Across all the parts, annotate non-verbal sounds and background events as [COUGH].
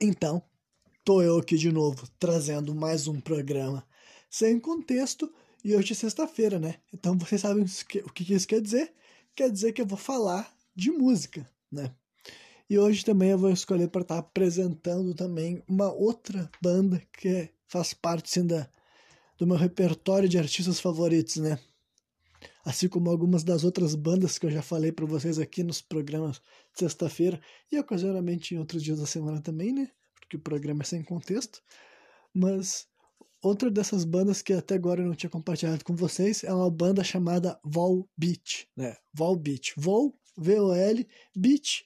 Então, tô eu aqui de novo, trazendo mais um programa sem contexto, e hoje é sexta-feira, né? Então vocês sabem o que isso quer dizer? Quer dizer que eu vou falar de música, né? E hoje também eu vou escolher para estar tá apresentando também uma outra banda que faz parte assim, da, do meu repertório de artistas favoritos, né? Assim como algumas das outras bandas que eu já falei para vocês aqui nos programas de sexta-feira e ocasionalmente em outros dias da semana também, né? Porque o programa é sem contexto. Mas outra dessas bandas que até agora eu não tinha compartilhado com vocês é uma banda chamada Vol Beat, né? Vol Beat. Vol, V-O-L, Beat,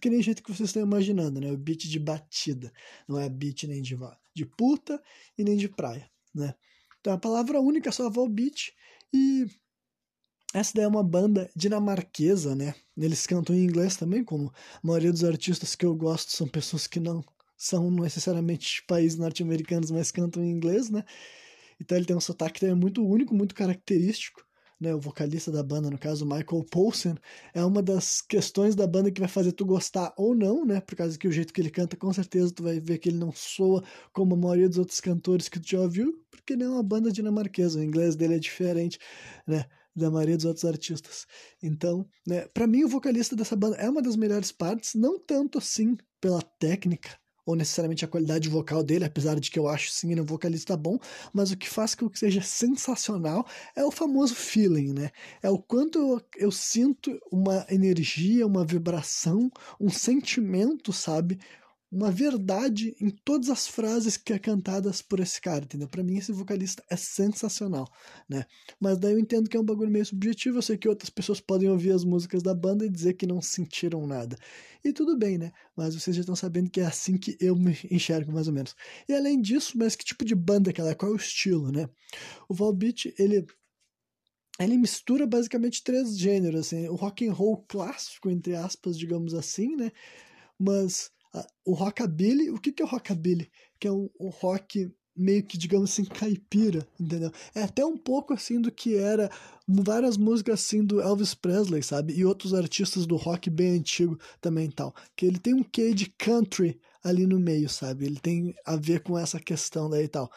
que nem jeito que vocês estão imaginando, né? O beat de batida. Não é beat nem de, de puta e nem de praia, né? Então, é a palavra única só Volbeat e essa daí é uma banda dinamarquesa, né? Eles cantam em inglês também, como a maioria dos artistas que eu gosto são pessoas que não são necessariamente países norte-americanos, mas cantam em inglês, né? Então ele tem um sotaque também muito único, muito característico né, o vocalista da banda, no caso, Michael Poulsen, é uma das questões da banda que vai fazer tu gostar ou não, né? Por causa que o jeito que ele canta, com certeza tu vai ver que ele não soa como a maioria dos outros cantores que tu já ouviu, porque ele é uma banda dinamarquesa, o inglês dele é diferente, né? Da maioria dos outros artistas. Então, né, para mim, o vocalista dessa banda é uma das melhores partes, não tanto assim pela técnica, ou necessariamente a qualidade vocal dele, apesar de que eu acho sim ele é um vocalista bom, mas o que faz com que seja sensacional é o famoso feeling, né? É o quanto eu, eu sinto uma energia, uma vibração, um sentimento, sabe? Uma verdade em todas as frases que é cantadas por esse cara, entendeu? Para mim esse vocalista é sensacional, né? Mas daí eu entendo que é um bagulho meio subjetivo, eu sei que outras pessoas podem ouvir as músicas da banda e dizer que não sentiram nada. E tudo bem, né? Mas vocês já estão sabendo que é assim que eu me enxergo mais ou menos. E além disso, mas que tipo de banda que ela é? Qual é o estilo, né? O Volbeat, ele ele mistura basicamente três gêneros, assim, o rock and roll clássico, entre aspas, digamos assim, né? Mas o rockabilly, o que, que é o rockabilly? Que é o, o rock meio que, digamos assim, caipira, entendeu? É até um pouco assim do que era várias músicas assim do Elvis Presley, sabe? E outros artistas do rock bem antigo também tal. Que ele tem um quê de country ali no meio, sabe? Ele tem a ver com essa questão daí e tal.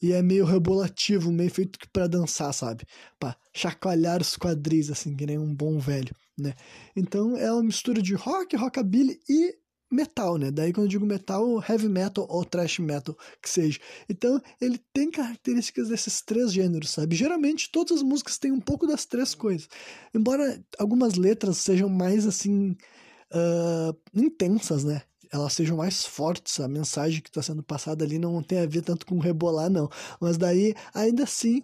E é meio rebolativo, meio feito para dançar, sabe? Pra chacoalhar os quadris, assim, que nem um bom velho, né? Então é uma mistura de rock, rockabilly e metal, né? Daí quando eu digo metal, heavy metal ou thrash metal, que seja. Então, ele tem características desses três gêneros, sabe? Geralmente todas as músicas têm um pouco das três coisas. Embora algumas letras sejam mais assim uh, intensas, né? Elas sejam mais fortes, a mensagem que está sendo passada ali não tem a ver tanto com rebolar, não. Mas daí, ainda assim,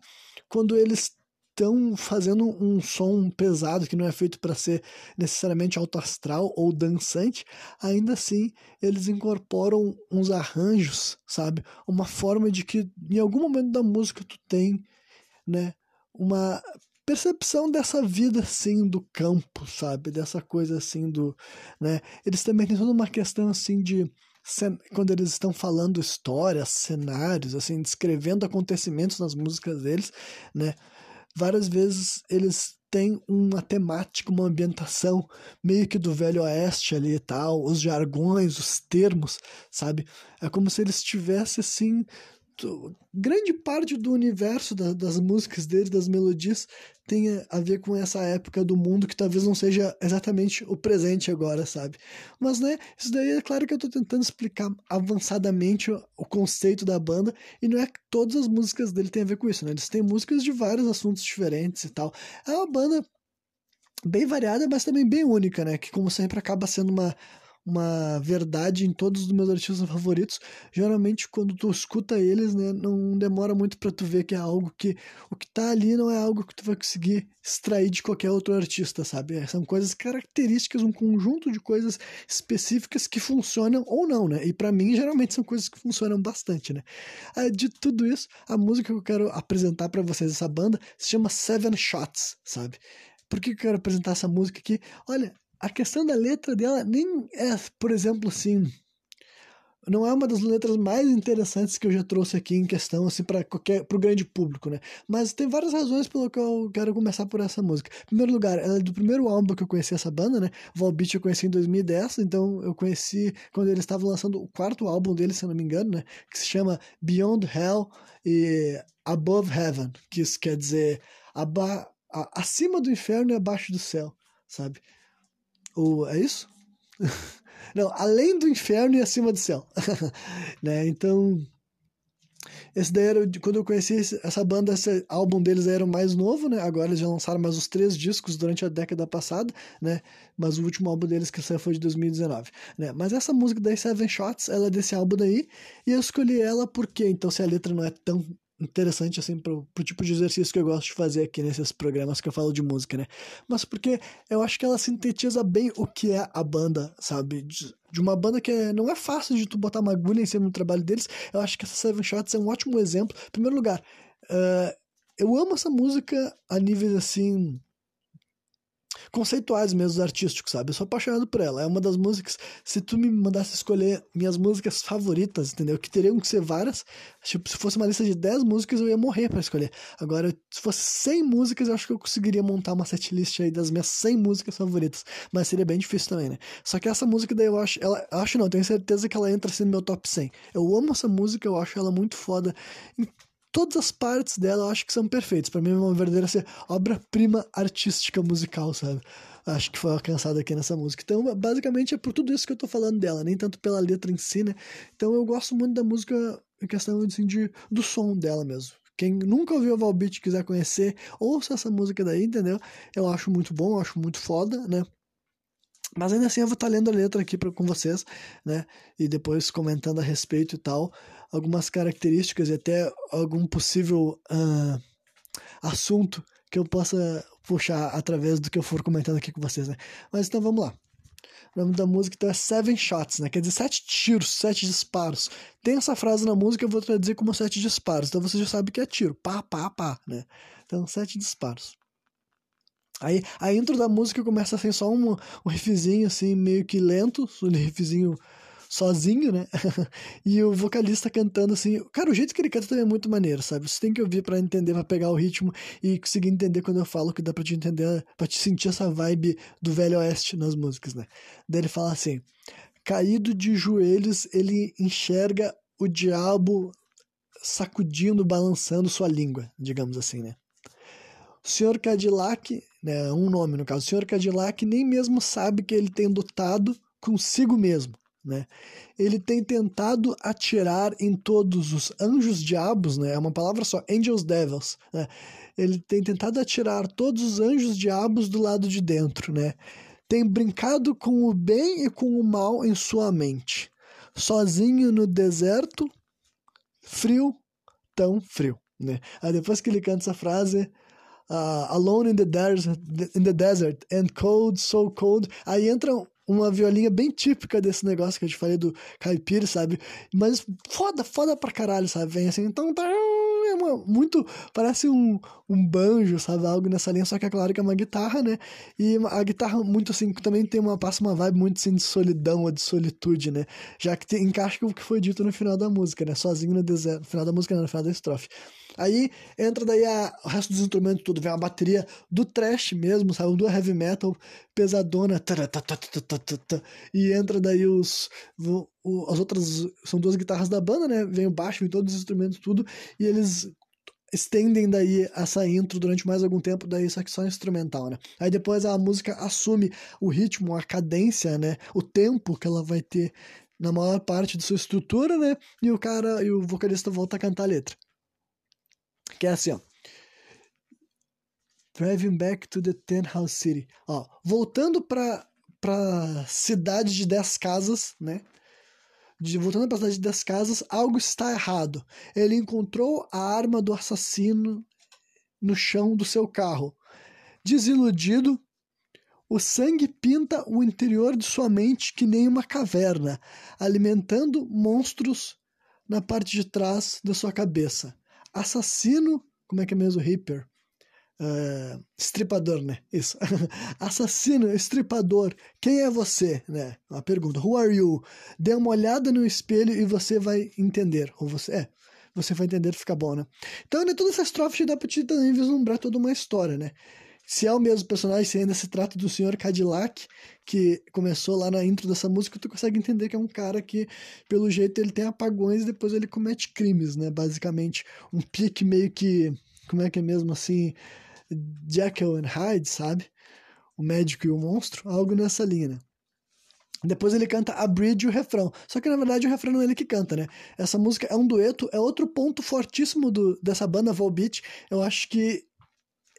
quando eles estão fazendo um som pesado que não é feito para ser necessariamente alto astral ou dançante, ainda assim eles incorporam uns arranjos, sabe? Uma forma de que em algum momento da música tu tem, né, uma percepção dessa vida assim do campo, sabe? Dessa coisa assim do, né? Eles também têm toda uma questão assim de quando eles estão falando histórias, cenários, assim, descrevendo acontecimentos nas músicas deles, né? Várias vezes eles têm uma temática, uma ambientação meio que do Velho Oeste ali e tal, os jargões, os termos, sabe? É como se eles tivessem assim grande parte do universo da, das músicas dele, das melodias, tenha a ver com essa época do mundo que talvez não seja exatamente o presente agora, sabe? Mas, né, isso daí é claro que eu tô tentando explicar avançadamente o, o conceito da banda, e não é que todas as músicas dele têm a ver com isso, né? Eles têm músicas de vários assuntos diferentes e tal. É uma banda bem variada, mas também bem única, né? Que como sempre acaba sendo uma uma verdade em todos os meus artistas favoritos. Geralmente, quando tu escuta eles, né, não demora muito para tu ver que é algo que o que tá ali não é algo que tu vai conseguir extrair de qualquer outro artista, sabe? É, são coisas características, um conjunto de coisas específicas que funcionam ou não, né? E para mim, geralmente são coisas que funcionam bastante, né? Ah, de tudo isso, a música que eu quero apresentar para vocês essa banda se chama Seven Shots, sabe? Por que eu quero apresentar essa música aqui? Olha, a questão da letra dela nem é, por exemplo, assim. não é uma das letras mais interessantes que eu já trouxe aqui em questão, assim, para qualquer, pro grande público, né? Mas tem várias razões pelo que eu quero começar por essa música. Em primeiro lugar, ela é do primeiro álbum que eu conheci essa banda, né? Volbeat eu conheci em 2010, então eu conheci quando eles estavam lançando o quarto álbum deles, se eu não me engano, né? Que se chama Beyond Hell e Above Heaven, que isso quer dizer aba acima do inferno e abaixo do céu, sabe? Ou é isso? [LAUGHS] Não, além do inferno e acima do céu. [LAUGHS] né? Então, esse daí era, quando eu conheci essa banda, esse álbum deles era o mais novo, né? Agora eles já lançaram mais os três discos durante a década passada, né? Mas o último álbum deles que saiu foi de 2019, né? Mas essa música daí, Seven Shots, ela é desse álbum daí, e eu escolhi ela porque, então, se a letra não é tão interessante assim pro, pro tipo de exercício que eu gosto de fazer aqui nesses programas que eu falo de música, né? Mas porque eu acho que ela sintetiza bem o que é a banda, sabe? De, de uma banda que é, não é fácil de tu botar uma agulha em cima do trabalho deles. Eu acho que essa Seven Shots é um ótimo exemplo. Em primeiro lugar, uh, eu amo essa música a níveis assim conceituais mesmo, artísticos, sabe? Eu sou apaixonado por ela. É uma das músicas. Se tu me mandasse escolher minhas músicas favoritas, entendeu? Que teriam que ser várias. Tipo, se fosse uma lista de 10 músicas, eu ia morrer para escolher. Agora, se fosse 100 músicas, eu acho que eu conseguiria montar uma setlist aí das minhas 100 músicas favoritas. Mas seria bem difícil também, né? Só que essa música daí eu acho. Ela, acho não, tenho certeza que ela entra assim no meu top 100. Eu amo essa música, eu acho ela muito foda todas as partes dela eu acho que são perfeitas. Para mim é uma verdadeira assim, obra-prima artística musical, sabe? Acho que foi alcançada aqui nessa música. Então, basicamente é por tudo isso que eu tô falando dela, nem tanto pela letra em si, né? Então eu gosto muito da música em questão assim, de, do som dela mesmo. Quem nunca ouviu o Valbeat e quiser conhecer, ouça essa música daí, entendeu? Eu acho muito bom, eu acho muito foda, né? Mas ainda assim eu vou estar tá lendo a letra aqui pra, com vocês, né? E depois comentando a respeito e tal algumas características e até algum possível uh, assunto que eu possa puxar através do que eu for comentando aqui com vocês, né? Mas então vamos lá. O nome da música então é Seven Shots, né? Quer dizer sete tiros, sete disparos. Tem essa frase na música, eu vou traduzir como sete disparos. Então você já sabe que é tiro. Pá, pá, pá, né? Então, sete disparos. Aí a intro da música começa assim, só um, um riffzinho assim, meio que lento, um riffzinho sozinho, né? [LAUGHS] e o vocalista cantando assim. Cara, o jeito que ele canta também é muito maneiro, sabe? Você tem que ouvir para entender, para pegar o ritmo e conseguir entender quando eu falo que dá pra te entender, pra te sentir essa vibe do Velho Oeste nas músicas, né? Daí ele fala assim: caído de joelhos, ele enxerga o diabo sacudindo, balançando sua língua, digamos assim, né? O senhor Cadillac, né, um nome no caso, o senhor Cadillac nem mesmo sabe que ele tem lutado consigo mesmo. Né? Ele tem tentado atirar em todos os anjos diabos, né? é uma palavra só, angels devils. Né? Ele tem tentado atirar todos os anjos diabos do lado de dentro. Né? Tem brincado com o bem e com o mal em sua mente. Sozinho no deserto, frio, tão frio. Né? Aí depois que ele canta essa frase, uh, Alone in the, desert, in the desert and cold, so cold, aí entra uma violinha bem típica desse negócio que eu te falei do caipira, sabe? Mas foda, foda pra caralho, sabe? Vem assim, então tá. É uma, muito. Parece um, um banjo, sabe? Algo nessa linha, só que é claro que é uma guitarra, né? E a guitarra, muito assim, também tem uma. passa uma vibe muito assim de solidão ou de solitude, né? Já que tem, encaixa com o que foi dito no final da música, né? Sozinho no deserto. No final da música, não, no final da estrofe. Aí entra daí a, o resto dos instrumentos tudo, vem a bateria do trash mesmo, sabe? Do heavy metal pesadona. E entra daí os. O, as outras. São duas guitarras da banda, né? Vem o baixo, vem todos os instrumentos, tudo. E eles estendem daí essa intro durante mais algum tempo, daí só que só instrumental, né? Aí depois a música assume o ritmo, a cadência, né? O tempo que ela vai ter na maior parte de sua estrutura, né? E o cara e o vocalista volta a cantar a letra. Que é assim, ó. Driving back to the Ten House City. Ó, voltando pra, pra cidade de 10 casas, né? De, voltando pra cidade de 10 casas, algo está errado. Ele encontrou a arma do assassino no chão do seu carro. Desiludido, o sangue pinta o interior de sua mente que nem uma caverna, alimentando monstros na parte de trás da sua cabeça assassino, como é que é mesmo, Reaper? Uh, estripador, né? Isso. [LAUGHS] Assassino, estripador, quem é você? Né? Uma pergunta. Who are you? Dê uma olhada no espelho e você vai entender. Ou você é, você vai entender, fica bom, né? Então, né, toda essa estrofe dá pra te também vislumbrar toda uma história, né? Se é o mesmo personagem, se ainda se trata do Sr. Cadillac, que começou lá na intro dessa música, tu consegue entender que é um cara que, pelo jeito, ele tem apagões e depois ele comete crimes, né? Basicamente, um pique meio que. Como é que é mesmo assim? Jekyll and Hyde, sabe? O médico e o monstro, algo nessa linha, né? Depois ele canta a bridge e o refrão. Só que na verdade o refrão não é ele que canta, né? Essa música é um dueto, é outro ponto fortíssimo do, dessa banda Volbeat. Eu acho que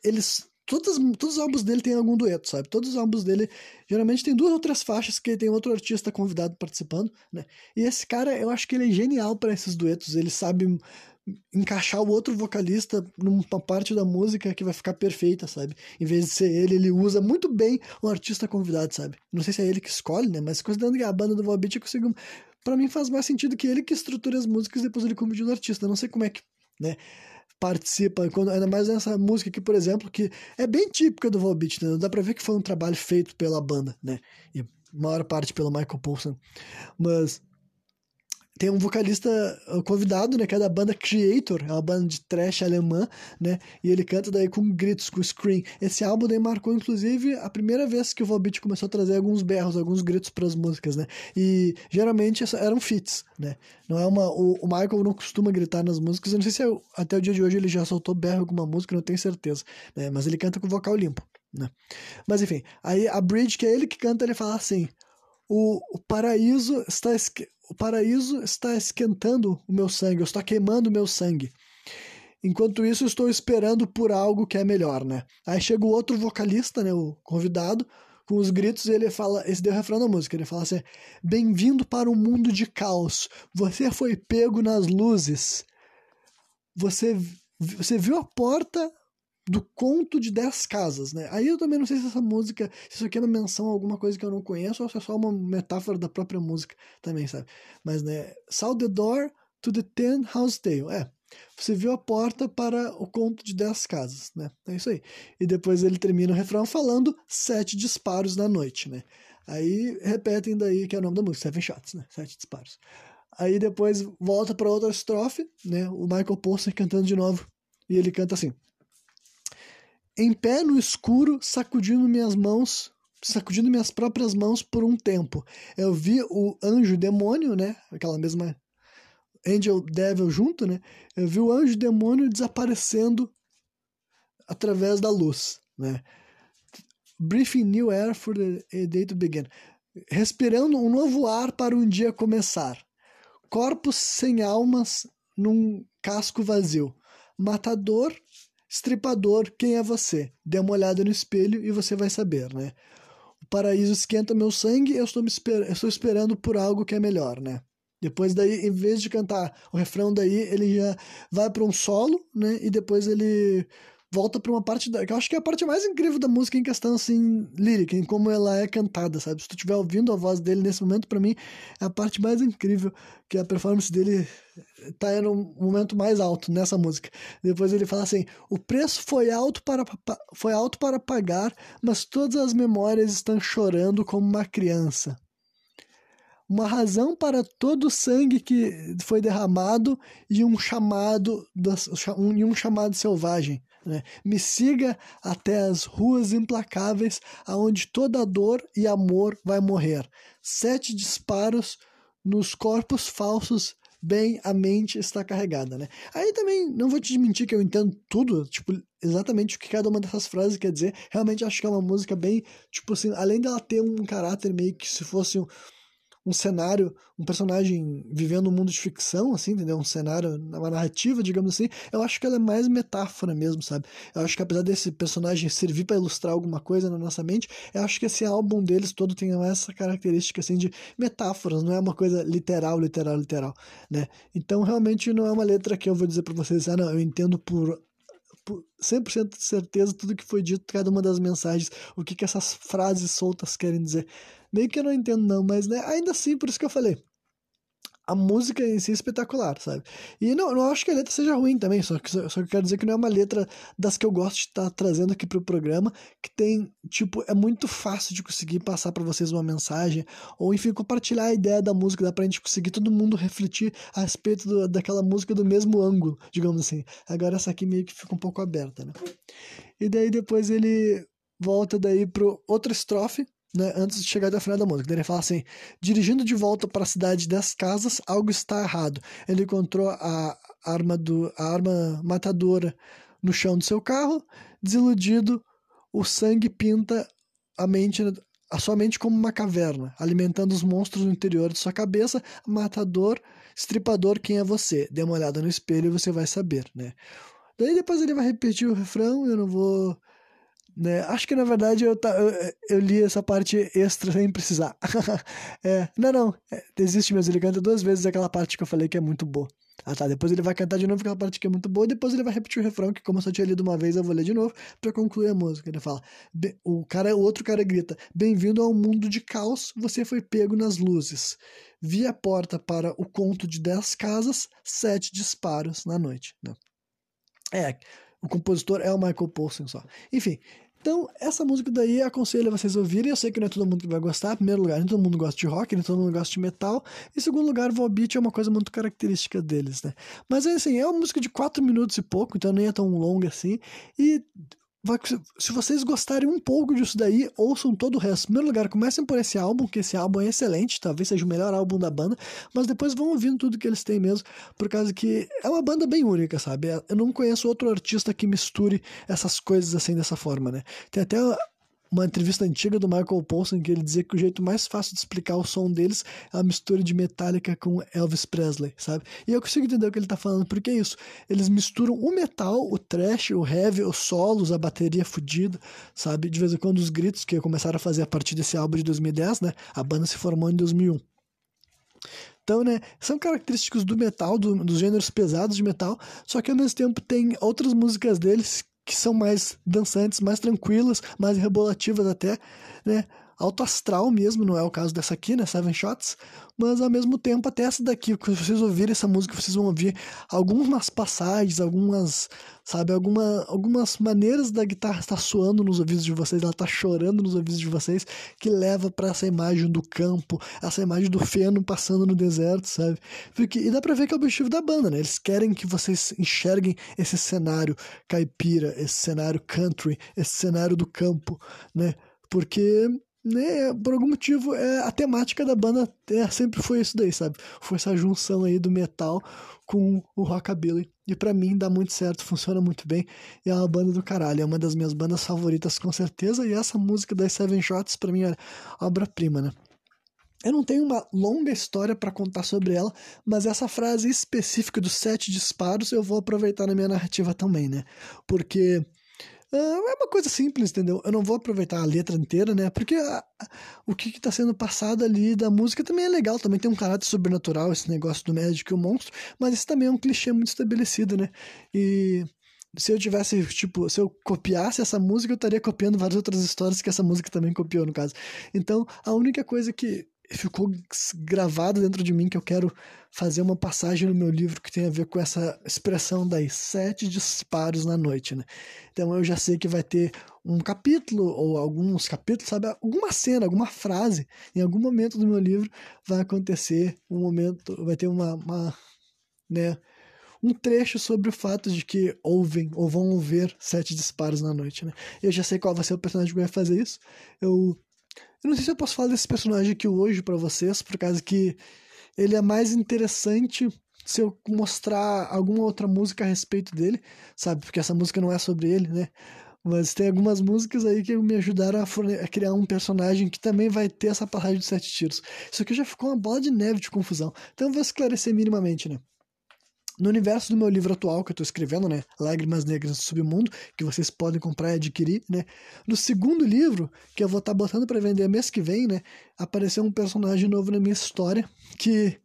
eles. Todos, todos os álbuns dele tem algum dueto, sabe? Todos os álbuns dele geralmente tem duas ou três faixas que tem outro artista convidado participando, né? E esse cara, eu acho que ele é genial para esses duetos. Ele sabe encaixar o outro vocalista numa parte da música que vai ficar perfeita, sabe? Em vez de ser ele, ele usa muito bem o artista convidado, sabe? Não sei se é ele que escolhe, né? Mas considerando que a banda do Volbeat consigo. Pra mim faz mais sentido que ele que estruture as músicas e depois ele convida o artista. não sei como é que, né? Participa, quando, ainda mais nessa música aqui, por exemplo, que é bem típica do Volbeat, né? Dá pra ver que foi um trabalho feito pela banda, né? E maior parte pelo Michael Poulsen. Mas tem um vocalista uh, convidado, né, que é da banda Creator, é uma banda de trash alemã, né, e ele canta daí com gritos, com scream. Esse álbum daí marcou, inclusive, a primeira vez que o Volbeat começou a trazer alguns berros, alguns gritos para as músicas, né, e geralmente eram fits, né, não é uma... O, o, Michael não costuma gritar nas músicas, eu não sei se é, até o dia de hoje ele já soltou berro em alguma música, não tenho certeza, né, mas ele canta com vocal limpo, né. Mas enfim, aí a Bridge, que é ele que canta, ele fala assim... O, o paraíso está o paraíso está esquentando o meu sangue, está queimando o meu sangue. Enquanto isso, estou esperando por algo que é melhor, né? Aí chega o outro vocalista, né, o convidado, com os gritos, ele fala, esse deu o refrão da música, ele fala assim: "Bem-vindo para um mundo de caos. Você foi pego nas luzes. Você você viu a porta do conto de 10 casas, né? Aí eu também não sei se essa música, se isso aqui é uma menção a alguma coisa que eu não conheço ou se é só uma metáfora da própria música também, sabe? Mas, né, Saw the door to the ten house tale. É, você viu a porta para o conto de 10 casas, né? É isso aí. E depois ele termina o refrão falando sete disparos na noite, né? Aí repetem daí que é o nome da música, Seven Shots, né? Sete disparos. Aí depois volta para outra estrofe, né? O Michael Poster cantando de novo. E ele canta assim: em pé no escuro, sacudindo minhas mãos, sacudindo minhas próprias mãos por um tempo. Eu vi o anjo demônio, né? Aquela mesma angel devil junto, né? Eu vi o anjo demônio desaparecendo através da luz, né? Breathing new air for the day to begin. Respirando um novo ar para um dia começar. Corpos sem almas num casco vazio. Matador Estripador, quem é você? Dê uma olhada no espelho e você vai saber, né? O paraíso esquenta meu sangue, eu estou, esper eu estou esperando por algo que é melhor, né? Depois daí, em vez de cantar o refrão daí, ele já vai para um solo, né? E depois ele volta para uma parte da, que eu acho que é a parte mais incrível da música em questão assim lírica, em como ela é cantada, sabe? Se tu estiver ouvindo a voz dele nesse momento, para mim é a parte mais incrível que a performance dele tá no momento mais alto nessa música. Depois ele fala assim: "O preço foi alto para foi alto para pagar, mas todas as memórias estão chorando como uma criança." uma razão para todo o sangue que foi derramado e um chamado um, um chamado selvagem. Né? Me siga até as ruas implacáveis, aonde toda dor e amor vai morrer. Sete disparos nos corpos falsos, bem a mente está carregada, né? Aí também não vou te mentir que eu entendo tudo, tipo, exatamente o que cada uma dessas frases quer dizer. Realmente acho que é uma música bem, tipo assim, além dela ter um caráter meio que se fosse um, um cenário, um personagem vivendo um mundo de ficção, assim, entendeu? Um cenário, uma narrativa, digamos assim, eu acho que ela é mais metáfora mesmo, sabe? Eu acho que apesar desse personagem servir para ilustrar alguma coisa na nossa mente, eu acho que esse álbum deles todo tem essa característica, assim, de metáforas, não é uma coisa literal, literal, literal, né? Então, realmente não é uma letra que eu vou dizer para vocês, ah, não, eu entendo por 100% de certeza tudo que foi dito, cada uma das mensagens, o que, que essas frases soltas querem dizer. Meio que eu não entendo, não, mas né, ainda assim, por isso que eu falei. A música em si é espetacular, sabe? E não, não acho que a letra seja ruim também, só que, só, que eu quero dizer que não é uma letra das que eu gosto de estar tá trazendo aqui pro programa, que tem, tipo, é muito fácil de conseguir passar para vocês uma mensagem, ou enfim, compartilhar a ideia da música, dá pra gente conseguir todo mundo refletir a respeito do, daquela música do mesmo ângulo, digamos assim. Agora essa aqui meio que fica um pouco aberta, né? E daí depois ele volta daí pro outra estrofe, né, antes de chegar o final da música. Ele fala assim: dirigindo de volta para a cidade das casas, algo está errado. Ele encontrou a arma, do, a arma matadora no chão do seu carro. Desiludido, o sangue pinta a mente, a sua mente como uma caverna, alimentando os monstros no interior de sua cabeça. Matador, estripador, quem é você? Dê uma olhada no espelho e você vai saber, né? Daí depois ele vai repetir o refrão, eu não vou né? Acho que na verdade eu, eu, eu, li essa parte extra sem precisar. [LAUGHS] é, não, não, é, existe mesmo. Ele canta duas vezes aquela parte que eu falei que é muito boa. Ah tá, depois ele vai cantar de novo aquela parte que é muito boa, e depois ele vai repetir o refrão, que como eu só tinha lido uma vez, eu vou ler de novo para concluir a música. Ele fala: o cara, o outro cara grita: Bem-vindo ao mundo de caos, você foi pego nas luzes. Vi a porta para o conto de dez casas, sete disparos na noite. Né? É, o compositor é o Michael Poulsen só. Enfim, então, essa música daí aconselho vocês ouvirem. Eu sei que não é todo mundo que vai gostar. Em primeiro lugar, nem todo mundo gosta de rock, nem todo mundo gosta de metal. Em segundo lugar, Volbeat é uma coisa muito característica deles, né? Mas assim, é uma música de 4 minutos e pouco, então nem é tão longa assim. E se vocês gostarem um pouco disso daí, ouçam todo o resto. Em primeiro lugar, comecem por esse álbum, que esse álbum é excelente, talvez seja o melhor álbum da banda, mas depois vão ouvindo tudo que eles têm mesmo, por causa que é uma banda bem única, sabe? Eu não conheço outro artista que misture essas coisas assim dessa forma, né? Tem até uma entrevista antiga do Michael Paulson que ele dizia que o jeito mais fácil de explicar o som deles é a mistura de Metallica com Elvis Presley, sabe? E eu consigo entender o que ele tá falando, porque é isso. Eles misturam o metal, o trash, o heavy, os solos, a bateria fodida, sabe? De vez em quando os gritos que começaram a fazer a partir desse álbum de 2010, né? A banda se formou em 2001. Então, né, são característicos do metal, do, dos gêneros pesados de metal, só que ao mesmo tempo tem outras músicas deles que são mais dançantes, mais tranquilas, mais rebolativas até, né? Alto astral mesmo, não é o caso dessa aqui, né? Seven Shots, mas ao mesmo tempo até essa daqui, quando vocês ouvirem essa música, vocês vão ouvir algumas passagens, algumas, sabe, alguma, algumas maneiras da guitarra estar soando nos ouvidos de vocês, ela está chorando nos ouvidos de vocês, que leva para essa imagem do campo, essa imagem do feno passando no deserto, sabe? Porque, e dá para ver que é o objetivo da banda, né? Eles querem que vocês enxerguem esse cenário caipira, esse cenário country, esse cenário do campo, né? Porque né, por algum motivo, é, a temática da banda é, sempre foi isso daí, sabe? Foi essa junção aí do metal com o rockabilly. E para mim dá muito certo, funciona muito bem. E é uma banda do caralho, é uma das minhas bandas favoritas com certeza. E essa música das Seven Shots para mim é obra-prima, né? Eu não tenho uma longa história para contar sobre ela, mas essa frase específica dos sete disparos eu vou aproveitar na minha narrativa também, né? Porque é uma coisa simples, entendeu? Eu não vou aproveitar a letra inteira, né? Porque o que está sendo passado ali da música também é legal, também tem um caráter sobrenatural, esse negócio do médico e o monstro, mas isso também é um clichê muito estabelecido, né? E se eu tivesse, tipo, se eu copiasse essa música, eu estaria copiando várias outras histórias que essa música também copiou, no caso. Então, a única coisa que ficou gravado dentro de mim que eu quero fazer uma passagem no meu livro que tem a ver com essa expressão daí, sete disparos na noite, né? Então eu já sei que vai ter um capítulo ou alguns capítulos, sabe, alguma cena, alguma frase, em algum momento do meu livro vai acontecer um momento, vai ter uma, uma né, um trecho sobre o fato de que ouvem ou vão ouvir sete disparos na noite, né? Eu já sei qual vai ser o personagem que vai fazer isso. Eu eu não sei se eu posso falar desse personagem aqui hoje para vocês, por causa que ele é mais interessante se eu mostrar alguma outra música a respeito dele, sabe? Porque essa música não é sobre ele, né? Mas tem algumas músicas aí que me ajudaram a, a, criar um personagem que também vai ter essa passagem de sete tiros. Isso aqui já ficou uma bola de neve de confusão. Então eu vou esclarecer minimamente, né? No universo do meu livro atual que eu estou escrevendo, né, Lágrimas Negras do Submundo, que vocês podem comprar e adquirir, né, no segundo livro, que eu vou estar tá botando para vender mês que vem, né, apareceu um personagem novo na minha história, que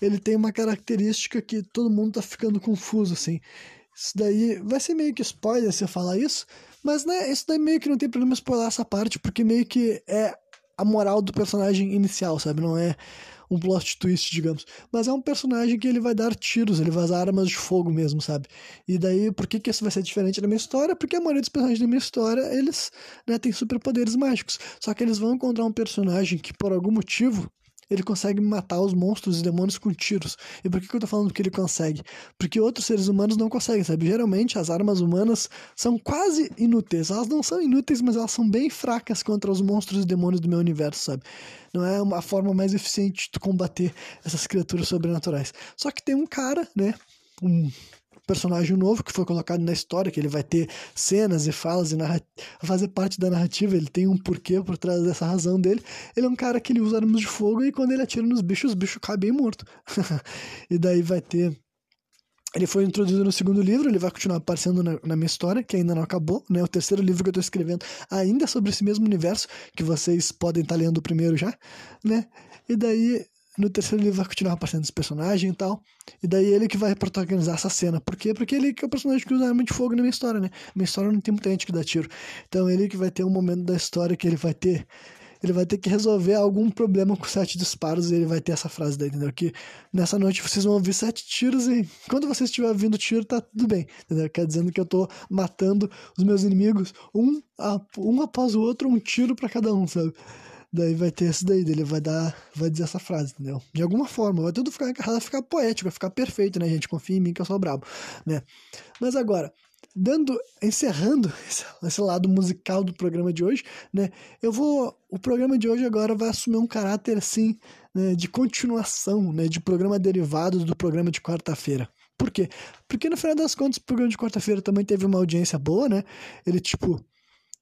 ele tem uma característica que todo mundo tá ficando confuso, assim. Isso daí vai ser meio que spoiler se eu falar isso, mas né, isso daí meio que não tem problema spoiler essa parte, porque meio que é a moral do personagem inicial, sabe? Não é um plot twist, digamos. Mas é um personagem que ele vai dar tiros, ele vai usar armas de fogo mesmo, sabe? E daí, por que, que isso vai ser diferente da minha história? Porque a maioria dos personagens da minha história, eles né, têm superpoderes mágicos. Só que eles vão encontrar um personagem que, por algum motivo, ele consegue matar os monstros e demônios com tiros. E por que, que eu tô falando que ele consegue? Porque outros seres humanos não conseguem, sabe? Geralmente as armas humanas são quase inúteis. Elas não são inúteis, mas elas são bem fracas contra os monstros e demônios do meu universo, sabe? Não é uma forma mais eficiente de combater essas criaturas sobrenaturais. Só que tem um cara, né? Um personagem novo que foi colocado na história, que ele vai ter cenas e falas e fazer parte da narrativa, ele tem um porquê por trás dessa razão dele. Ele é um cara que ele usa armas de fogo e quando ele atira nos bichos, os bichos caem bem morto. [LAUGHS] e daí vai ter ele foi introduzido no segundo livro, ele vai continuar aparecendo na, na, minha história, que ainda não acabou, né? O terceiro livro que eu estou escrevendo ainda é sobre esse mesmo universo, que vocês podem estar tá lendo o primeiro já, né? E daí no terceiro livro vai continuar aparecendo esse personagem e tal. E daí ele que vai protagonizar essa cena. Por quê? Porque ele que é o personagem que usa arma de fogo na minha história, né? Minha história não tem muita gente que dá tiro. Então ele que vai ter um momento da história que ele vai ter. Ele vai ter que resolver algum problema com sete disparos e ele vai ter essa frase daí, entendeu? Que nessa noite vocês vão ouvir sete tiros e quando vocês estiver ouvindo tiro, tá tudo bem, entendeu? Quer dizendo que eu tô matando os meus inimigos um, a, um após o outro, um tiro para cada um, sabe? Daí vai ter esse daí, ele vai dar, vai dizer essa frase, entendeu? De alguma forma, vai tudo ficar, vai ficar poético, vai ficar perfeito, né, gente? Confia em mim que eu sou brabo, né? Mas agora, dando, encerrando [LAUGHS] esse, esse, lado musical do programa de hoje, né? Eu vou, o programa de hoje agora vai assumir um caráter assim, né, de continuação, né, de programa derivado do programa de quarta-feira. Por quê? Porque no final das contas, o programa de quarta-feira também teve uma audiência boa, né? Ele tipo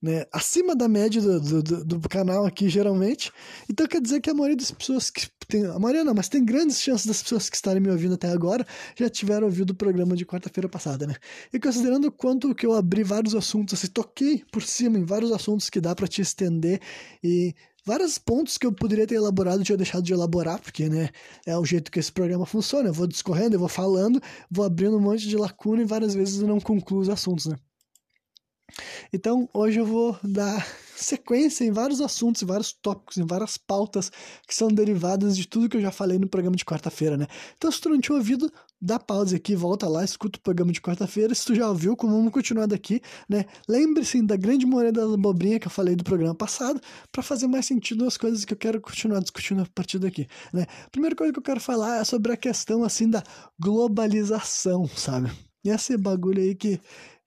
né, acima da média do, do, do, canal aqui, geralmente. Então quer dizer que a maioria das pessoas que. Tem, a maioria não, mas tem grandes chances das pessoas que estarem me ouvindo até agora já tiveram ouvido o programa de quarta-feira passada, né? E considerando o quanto que eu abri vários assuntos, assim, toquei por cima em vários assuntos que dá para te estender e vários pontos que eu poderia ter elaborado tinha deixado de elaborar, porque, né, é o jeito que esse programa funciona. Eu vou discorrendo, eu vou falando, vou abrindo um monte de lacuna e várias vezes eu não concluo os assuntos, né? Então, hoje eu vou dar [LAUGHS] sequência em vários assuntos, em vários tópicos, em várias pautas que são derivadas de tudo que eu já falei no programa de quarta-feira, né? Então, se tu não tinha ouvido, dá pausa aqui, volta lá, escuta o programa de quarta-feira. Se tu já ouviu, como vamos continuar daqui, né? Lembre-se da grande maioria das abobrinhas que eu falei do programa passado, para fazer mais sentido as coisas que eu quero continuar discutindo a partir daqui, né? Primeira coisa que eu quero falar é sobre a questão, assim, da globalização, sabe? E esse bagulho aí que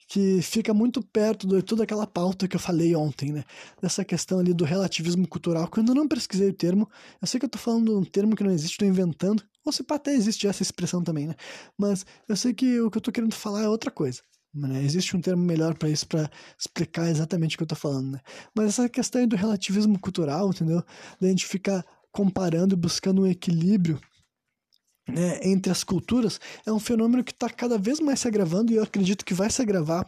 que fica muito perto de toda aquela pauta que eu falei ontem, né? Dessa questão ali do relativismo cultural, que eu ainda não pesquisei o termo. Eu sei que eu tô falando um termo que não existe, tô inventando. Ou se até existe essa expressão também, né? Mas eu sei que o que eu tô querendo falar é outra coisa. Né? Existe um termo melhor para isso, para explicar exatamente o que eu tô falando, né? Mas essa questão aí do relativismo cultural, entendeu? Da gente ficar comparando e buscando um equilíbrio né, entre as culturas é um fenômeno que está cada vez mais se agravando e eu acredito que vai se agravar,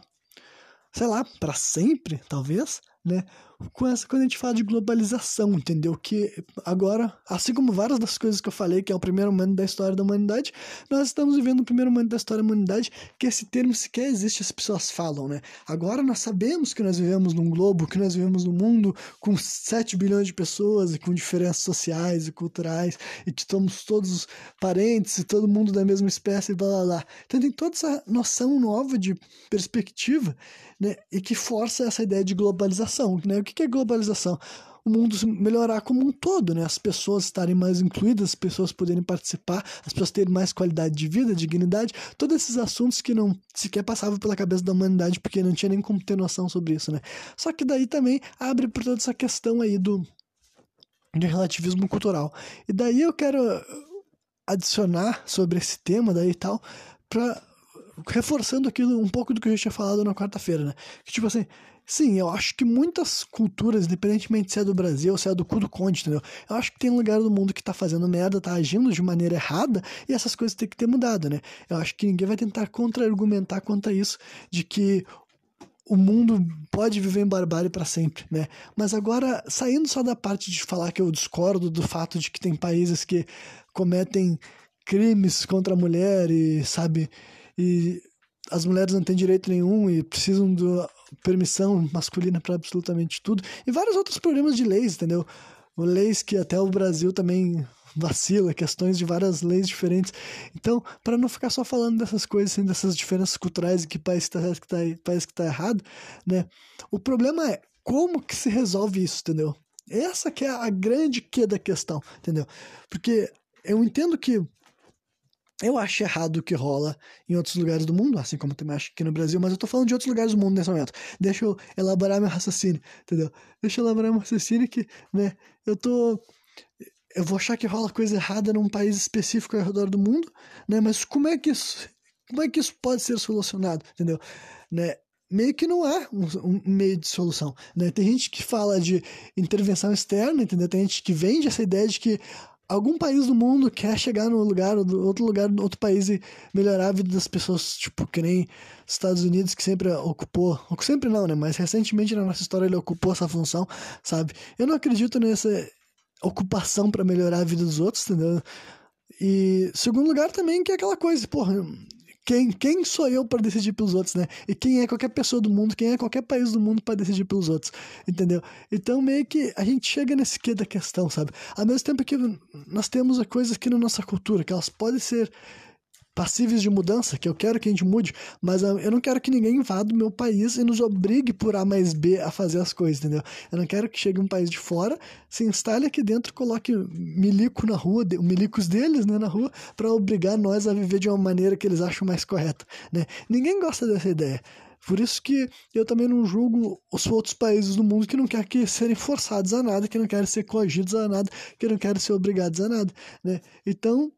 sei lá, para sempre, talvez, né? Com essa, quando a gente fala de globalização, entendeu? Que agora, assim como várias das coisas que eu falei, que é o primeiro momento da história da humanidade, nós estamos vivendo o primeiro momento da história da humanidade, que esse termo sequer existe, as pessoas falam, né? Agora nós sabemos que nós vivemos num globo, que nós vivemos num mundo com 7 bilhões de pessoas e com diferenças sociais e culturais, e que somos todos parentes e todo mundo da mesma espécie e blá blá blá. Então tem toda essa noção nova de perspectiva, né? E que força essa ideia de globalização, né? Que, é globalização? O mundo melhorar como um todo, né? As pessoas estarem mais incluídas, as pessoas poderem participar, as pessoas terem mais qualidade de vida, dignidade, todos esses assuntos que não sequer passavam pela cabeça da humanidade, porque não tinha nem como ter noção sobre isso, né? Só que daí também abre por toda essa questão aí do de relativismo cultural. E daí eu quero adicionar sobre esse tema daí e tal, para reforçando aquilo um pouco do que eu já tinha falado na quarta-feira, né? Que tipo assim, Sim, eu acho que muitas culturas, independentemente se é do Brasil ou se é do cu do conde, entendeu? Eu acho que tem um lugar do mundo que tá fazendo merda, tá agindo de maneira errada e essas coisas têm que ter mudado, né? Eu acho que ninguém vai tentar contra-argumentar quanto a isso, de que o mundo pode viver em barbárie para sempre, né? Mas agora, saindo só da parte de falar que eu discordo do fato de que tem países que cometem crimes contra a mulher e, sabe, e as mulheres não têm direito nenhum e precisam de permissão masculina para absolutamente tudo. E vários outros problemas de leis, entendeu? leis que até o Brasil também vacila, questões de várias leis diferentes. Então, para não ficar só falando dessas coisas, assim, dessas diferenças culturais e que país está que tá, país que tá errado, né? O problema é como que se resolve isso, entendeu? Essa que é a grande que da questão, entendeu? Porque eu entendo que eu acho errado o que rola em outros lugares do mundo, assim como também acho aqui no Brasil, mas eu tô falando de outros lugares do mundo nesse momento. Deixa eu elaborar meu raciocínio, entendeu? Deixa eu elaborar meu raciocínio que, né, eu tô eu vou achar que rola coisa errada num país específico ao redor do mundo, né? Mas como é que isso, como é que isso pode ser solucionado, entendeu? Né? Meio que não há um, um, meio de solução, né? Tem gente que fala de intervenção externa, entendeu? Tem gente que vende essa ideia de que algum país do mundo quer chegar no lugar, outro lugar, outro país e melhorar a vida das pessoas, tipo, que nem Estados Unidos, que sempre ocupou, sempre não, né? Mas recentemente na nossa história ele ocupou essa função, sabe? Eu não acredito nessa ocupação para melhorar a vida dos outros, entendeu? E segundo lugar também que é aquela coisa, porra, quem, quem sou eu para decidir pelos outros, né? E quem é qualquer pessoa do mundo, quem é qualquer país do mundo para decidir pelos outros, entendeu? Então meio que a gente chega nesse quê da questão, sabe? Ao mesmo tempo que nós temos coisas aqui na nossa cultura, que elas podem ser passíveis de mudança, que eu quero que a gente mude, mas eu não quero que ninguém invada o meu país e nos obrigue por A mais B a fazer as coisas, entendeu? Eu não quero que chegue um país de fora, se instale aqui dentro, coloque milico na rua, milicos deles, né, na rua, para obrigar nós a viver de uma maneira que eles acham mais correta, né? Ninguém gosta dessa ideia. Por isso que eu também não julgo os outros países do mundo que não querem que serem forçados a nada, que não querem ser coagidos a nada, que não querem ser obrigados a nada, né? Então,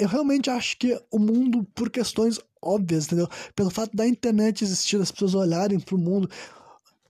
eu realmente acho que o mundo, por questões óbvias, entendeu? Pelo fato da internet existir, as pessoas olharem para o mundo,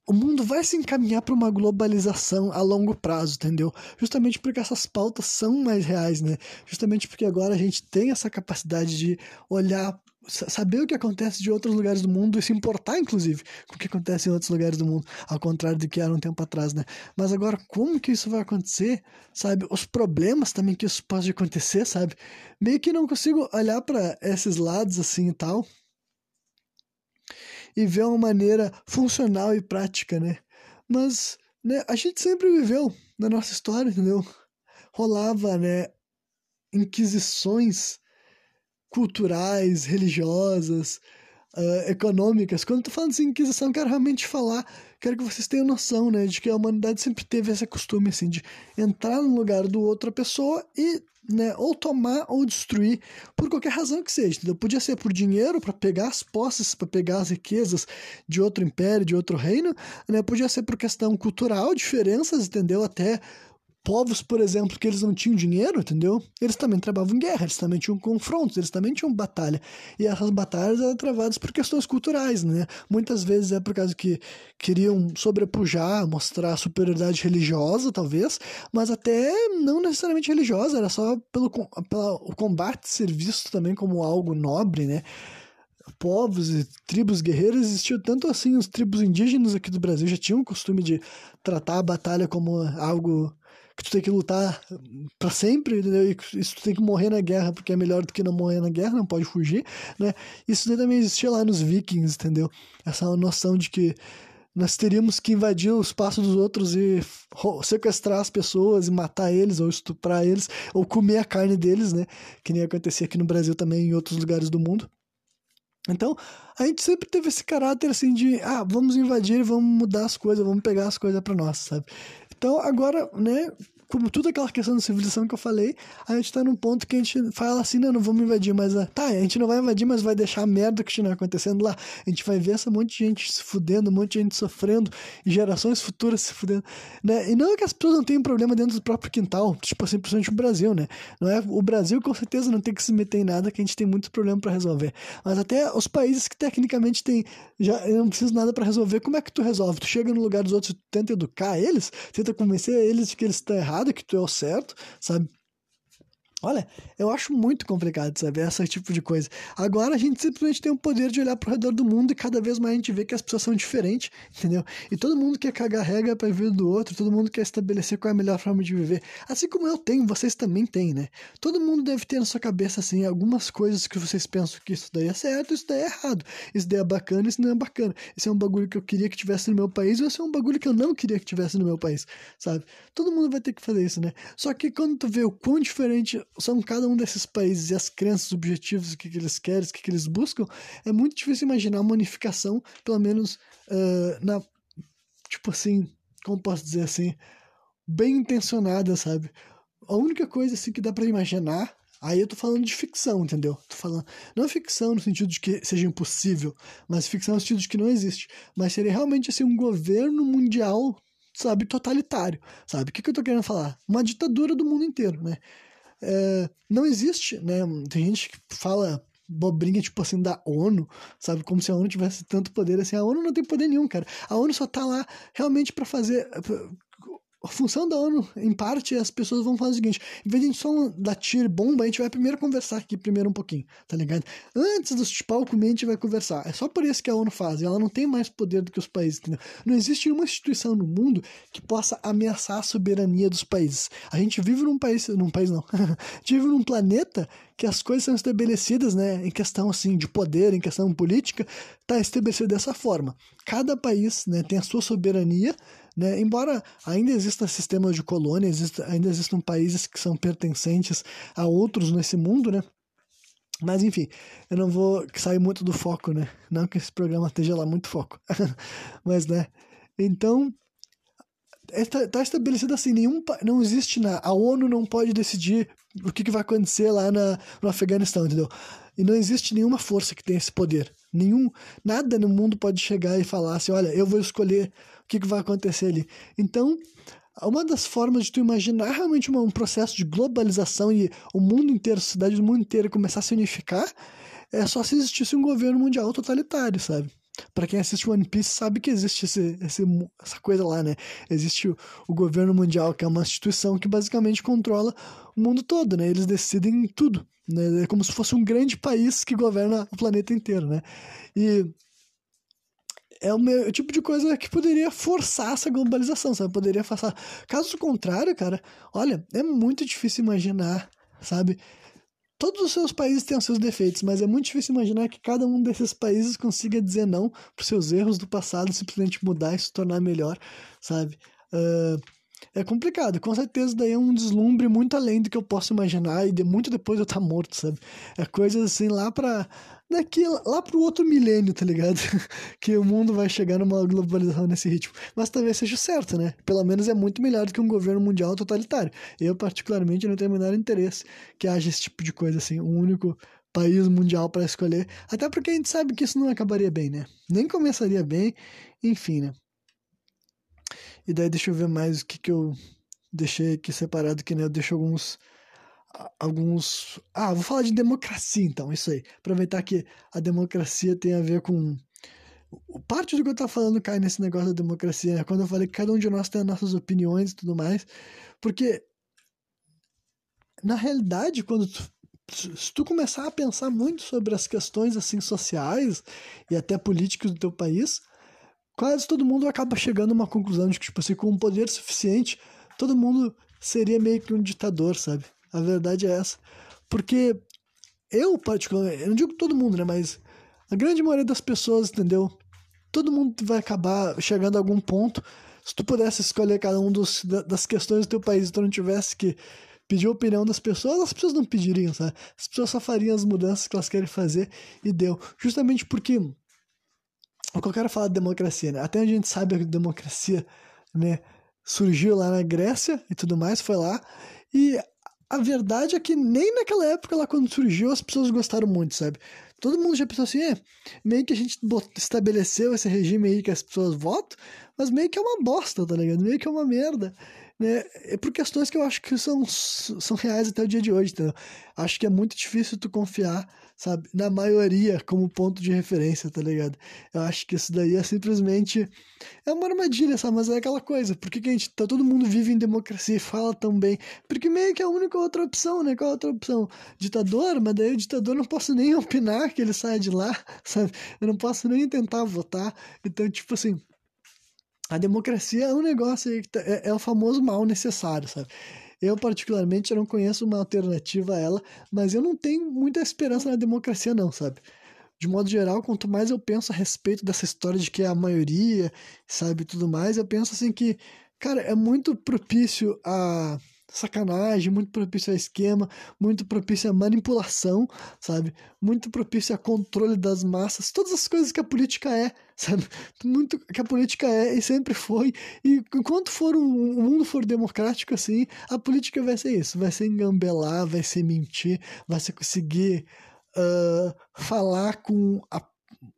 o mundo vai se encaminhar para uma globalização a longo prazo, entendeu? Justamente porque essas pautas são mais reais, né? Justamente porque agora a gente tem essa capacidade de olhar saber o que acontece de outros lugares do mundo e se importar, inclusive, com o que acontece em outros lugares do mundo, ao contrário do que era um tempo atrás, né? Mas agora, como que isso vai acontecer, sabe? Os problemas também que isso pode acontecer, sabe? Meio que não consigo olhar para esses lados assim e tal e ver uma maneira funcional e prática, né? Mas, né, a gente sempre viveu na nossa história, entendeu? Rolava, né, inquisições culturais, religiosas, uh, econômicas. Quando eu tô falando de Inquisição, quero realmente falar, quero que vocês tenham noção, né, de que a humanidade sempre teve esse costume, assim, de entrar no lugar do outra pessoa e, né, ou tomar ou destruir por qualquer razão que seja. Entendeu? Podia ser por dinheiro, para pegar as posses, para pegar as riquezas de outro império, de outro reino, né, podia ser por questão cultural, diferenças, entendeu? Até povos, por exemplo, que eles não tinham dinheiro, entendeu? Eles também travavam guerra, eles também tinham confrontos, eles também tinham batalha. E essas batalhas eram travadas por questões culturais, né? Muitas vezes é por causa que queriam sobrepujar, mostrar superioridade religiosa, talvez, mas até não necessariamente religiosa, era só pelo, pelo o combate ser visto também como algo nobre, né? povos e tribos guerreiras existiam tanto assim os tribos indígenas aqui do Brasil já tinham o costume de tratar a batalha como algo que tu tem que lutar para sempre, entendeu? E isso tu tem que morrer na guerra, porque é melhor do que não morrer na guerra, não pode fugir, né? Isso daí também existia lá nos vikings, entendeu? Essa noção de que nós teríamos que invadir o espaço dos outros e sequestrar as pessoas e matar eles, ou estuprar eles, ou comer a carne deles, né? Que nem acontecia aqui no Brasil também em outros lugares do mundo. Então, a gente sempre teve esse caráter assim de, ah, vamos invadir, vamos mudar as coisas, vamos pegar as coisas para nós, sabe? Então, agora, né, como tudo aquela questão da civilização que eu falei, a gente tá num ponto que a gente fala assim, não, não vamos invadir, mas ah, tá, a gente não vai invadir, mas vai deixar a merda que está acontecendo lá. A gente vai ver essa monte de gente se fudendo, um monte de gente sofrendo, e gerações futuras se fudendo, né? E não é que as pessoas não tenham problema dentro do próprio quintal, tipo assim, principalmente o Brasil, né? Não é, o Brasil com certeza não tem que se meter em nada, que a gente tem muitos problemas para resolver. Mas até os países que tecnicamente tem, já não precisa nada para resolver, como é que tu resolve? Tu chega no lugar dos outros, tu tenta educar eles, tenta convencer eles de que eles estão errados, que tu é o certo, sabe? Olha, eu acho muito complicado, sabe? Esse tipo de coisa. Agora a gente simplesmente tem o poder de olhar pro redor do mundo e cada vez mais a gente vê que as pessoas são diferentes, entendeu? E todo mundo quer cagar regra pra vida do outro, todo mundo quer estabelecer qual é a melhor forma de viver. Assim como eu tenho, vocês também têm, né? Todo mundo deve ter na sua cabeça, assim, algumas coisas que vocês pensam que isso daí é certo, isso daí é errado. Isso daí é bacana, isso não é bacana. Isso é um bagulho que eu queria que tivesse no meu país, ou isso é um bagulho que eu não queria que tivesse no meu país, sabe? Todo mundo vai ter que fazer isso, né? Só que quando tu vê o quão diferente são cada um desses países e as crenças, os objetivos, o que, que eles querem, o que, que eles buscam, é muito difícil imaginar uma unificação, pelo menos uh, na. Tipo assim, como posso dizer assim? Bem intencionada, sabe? A única coisa assim que dá para imaginar Aí eu tô falando de ficção, entendeu? Tô falando, não ficção no sentido de que seja impossível, mas ficção no sentido de que não existe. Mas seria realmente assim um governo mundial, sabe, totalitário, sabe? O que, que eu tô querendo falar? Uma ditadura do mundo inteiro, né? É, não existe, né? Tem gente que fala bobrinha, tipo assim, da ONU, sabe? Como se a ONU tivesse tanto poder assim. A ONU não tem poder nenhum, cara. A ONU só tá lá realmente para fazer a função da ONU, em parte, as pessoas vão fazer o seguinte: em vez de a gente só dar tiro bomba, a gente vai primeiro conversar aqui, primeiro um pouquinho, tá ligado? Antes do chupar comer, a gente vai conversar. É só por isso que a ONU faz. Ela não tem mais poder do que os países, entendeu? Não existe nenhuma instituição no mundo que possa ameaçar a soberania dos países. A gente vive num país, num país não, [LAUGHS] a gente vive num planeta que as coisas são estabelecidas, né, em questão assim de poder, em questão política, tá estabelecido dessa forma. Cada país, né, tem a sua soberania né? Embora ainda exista sistemas de colônia, exista, ainda existam países que são pertencentes a outros nesse mundo, né? Mas enfim, eu não vou sair muito do foco, né? Não que esse programa esteja lá muito foco. [LAUGHS] Mas, né? Então, está tá estabelecido assim, nenhum não existe na a ONU não pode decidir o que, que vai acontecer lá na, no Afeganistão, entendeu? E não existe nenhuma força que tenha esse poder. Nenhum, nada no mundo pode chegar e falar assim, olha, eu vou escolher que, que vai acontecer ali. Então, uma das formas de tu imaginar realmente um processo de globalização e o mundo inteiro, a sociedade do mundo inteiro começar a se unificar, é só se existisse um governo mundial totalitário, sabe? Para quem assiste One Piece sabe que existe esse, esse, essa coisa lá, né? Existe o, o, governo mundial, que é uma instituição que basicamente controla o mundo todo, né? Eles decidem tudo, né? É como se fosse um grande país que governa o planeta inteiro, né? E é o, meu, o tipo de coisa que poderia forçar essa globalização, sabe? Poderia forçar. Caso contrário, cara, olha, é muito difícil imaginar, sabe? Todos os seus países têm os seus defeitos, mas é muito difícil imaginar que cada um desses países consiga dizer não para seus erros do passado, simplesmente mudar e se tornar melhor, sabe? Uh, é complicado, com certeza daí é um deslumbre muito além do que eu posso imaginar e de muito depois eu estar tá morto, sabe? É coisa assim lá para daqui lá pro outro milênio, tá ligado? [LAUGHS] que o mundo vai chegar numa globalização nesse ritmo. Mas talvez seja certo, né? Pelo menos é muito melhor do que um governo mundial totalitário. Eu, particularmente, não tenho o menor interesse que haja esse tipo de coisa, assim, um único país mundial para escolher. Até porque a gente sabe que isso não acabaria bem, né? Nem começaria bem, enfim, né? E daí deixa eu ver mais o que, que eu deixei aqui separado, que né, eu deixo alguns alguns. Ah, vou falar de democracia então, isso aí. Aproveitar que a democracia tem a ver com. Parte do que eu tô falando cai nesse negócio da democracia, né? Quando eu falei que cada um de nós tem as nossas opiniões e tudo mais. Porque, na realidade, quando tu, se tu começar a pensar muito sobre as questões assim sociais e até políticas do teu país, quase todo mundo acaba chegando a uma conclusão de que, tipo assim, com um poder suficiente, todo mundo seria meio que um ditador, sabe? A verdade é essa. Porque eu, particularmente, eu não digo todo mundo, né? Mas a grande maioria das pessoas, entendeu? Todo mundo vai acabar chegando a algum ponto. Se tu pudesse escolher cada um dos, das questões do teu país e tu não tivesse que pedir a opinião das pessoas, as pessoas não pediriam, sabe? As pessoas só fariam as mudanças que elas querem fazer e deu. Justamente porque o que eu quero falar de democracia, né? Até a gente sabe que a democracia, né, surgiu lá na Grécia e tudo mais, foi lá. E a verdade é que nem naquela época lá quando surgiu as pessoas gostaram muito, sabe? Todo mundo já pensou assim, é, meio que a gente estabeleceu esse regime aí que as pessoas votam, mas meio que é uma bosta, tá ligado? Meio que é uma merda. né? É por questões que eu acho que são, são reais até o dia de hoje, entendeu? Acho que é muito difícil tu confiar, sabe, na maioria como ponto de referência, tá ligado? Eu acho que isso daí é simplesmente é uma armadilha, sabe? Mas é aquela coisa, por que, que a gente tá todo mundo vive em democracia e fala tão bem? Porque meio que é a única outra opção, né? Qual é a outra opção? Ditador, mas daí o ditador não posso nem [LAUGHS] opinar que ele saia de lá, sabe? Eu não posso nem tentar votar. Então, tipo assim, a democracia é um negócio aí que tá, é, é o famoso mal necessário, sabe? Eu, particularmente, não conheço uma alternativa a ela, mas eu não tenho muita esperança na democracia, não, sabe? De modo geral, quanto mais eu penso a respeito dessa história de que é a maioria, sabe, tudo mais, eu penso assim que, cara, é muito propício a sacanagem, muito propício a esquema, muito propício a manipulação, sabe? Muito propício a controle das massas, todas as coisas que a política é, sabe? Muito que a política é e sempre foi. E enquanto for o mundo for democrático assim, a política vai ser isso, vai ser engambelar, vai ser mentir, vai ser conseguir uh, falar com a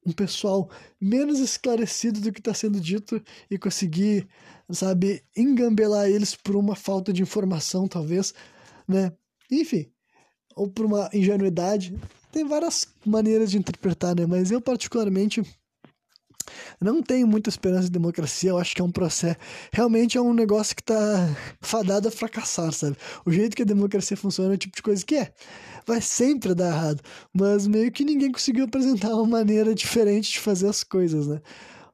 um pessoal menos esclarecido do que está sendo dito e conseguir sabe, engambelar eles por uma falta de informação, talvez, né? Enfim, ou por uma ingenuidade. Tem várias maneiras de interpretar, né? Mas eu, particularmente, não tenho muita esperança de democracia. Eu acho que é um processo. Realmente é um negócio que tá [LAUGHS] fadado a fracassar, sabe? O jeito que a democracia funciona é o tipo de coisa que é. Vai sempre dar errado. Mas meio que ninguém conseguiu apresentar uma maneira diferente de fazer as coisas, né?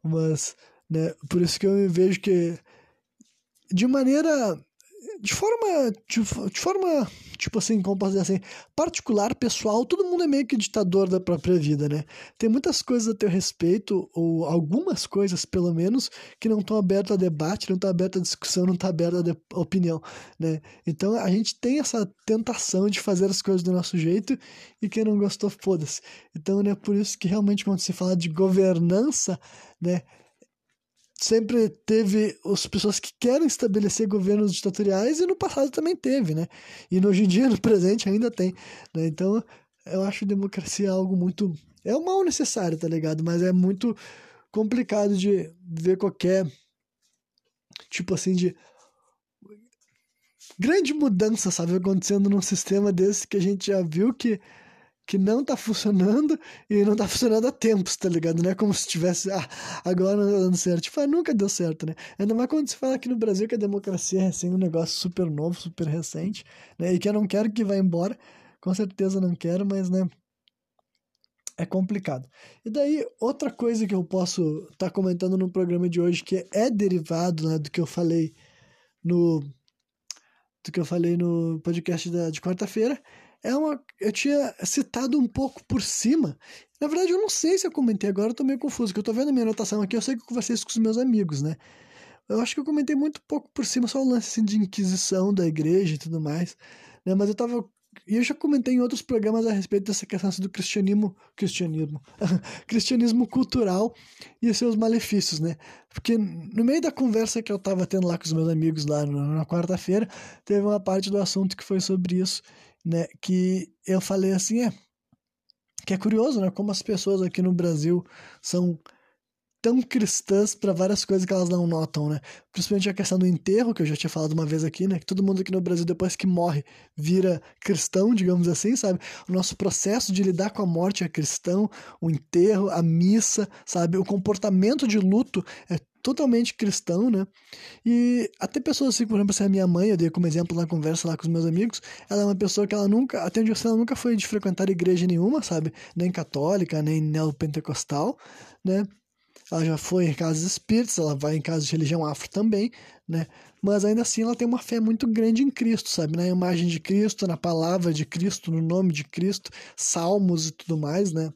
Mas, né? Por isso que eu vejo que de maneira de forma de, de, forma tipo assim como posso dizer assim particular pessoal todo mundo é meio que ditador da própria vida né? Tem muitas coisas a teu respeito ou algumas coisas pelo menos que não estão abertas a debate não estão abertas a discussão não estão abertas a opinião né? Então a gente tem essa tentação de fazer as coisas do nosso jeito e quem não gostou foda-se. Então né por isso que realmente quando se fala de governança né sempre teve as pessoas que querem estabelecer governos ditatoriais e no passado também teve, né? E hoje em dia, [LAUGHS] no presente, ainda tem. Né? Então, eu acho democracia algo muito. É um mal necessário, tá ligado? Mas é muito complicado de ver qualquer tipo assim de grande mudança, sabe, acontecendo num sistema desse que a gente já viu que que não tá funcionando e não tá funcionando há tempos, tá ligado? Não é como se tivesse, ah, agora não dando certo. Tipo, ah, nunca deu certo, né? Ainda mais quando se fala aqui no Brasil que a democracia é assim, um negócio super novo, super recente, né? E que eu não quero que vá embora, com certeza não quero, mas, né? É complicado. E daí, outra coisa que eu posso estar tá comentando no programa de hoje, que é derivado né, do que eu falei no. do que eu falei no podcast da, de quarta-feira, é uma. Eu tinha citado um pouco por cima. Na verdade, eu não sei se eu comentei agora, eu tô meio confuso, que eu tô vendo a minha anotação aqui, eu sei que eu conversei isso com os meus amigos, né? Eu acho que eu comentei muito pouco por cima, só o lance assim, de inquisição da igreja e tudo mais, né? Mas eu tava. E eu já comentei em outros programas a respeito dessa questão do cristianismo. Cristianismo. [LAUGHS] cristianismo cultural e seus malefícios, né? Porque no meio da conversa que eu tava tendo lá com os meus amigos lá na quarta-feira, teve uma parte do assunto que foi sobre isso né, que eu falei assim, é, que é curioso, né, como as pessoas aqui no Brasil são tão cristãs para várias coisas que elas não notam, né? Principalmente a questão do enterro, que eu já tinha falado uma vez aqui, né? Que todo mundo aqui no Brasil, depois que morre, vira cristão, digamos assim, sabe? O nosso processo de lidar com a morte é cristão, o enterro, a missa, sabe? O comportamento de luto é totalmente cristão, né? E até pessoas assim, por exemplo, é a minha mãe, eu dei como exemplo na conversa lá com os meus amigos, ela é uma pessoa que ela nunca, até onde eu sei, ela nunca foi de frequentar igreja nenhuma, sabe? Nem católica, nem neopentecostal, né? Ela já foi em casas espíritas, ela vai em casas de religião afro também, né? Mas ainda assim ela tem uma fé muito grande em Cristo, sabe? Na imagem de Cristo, na palavra de Cristo, no nome de Cristo, salmos e tudo mais, né?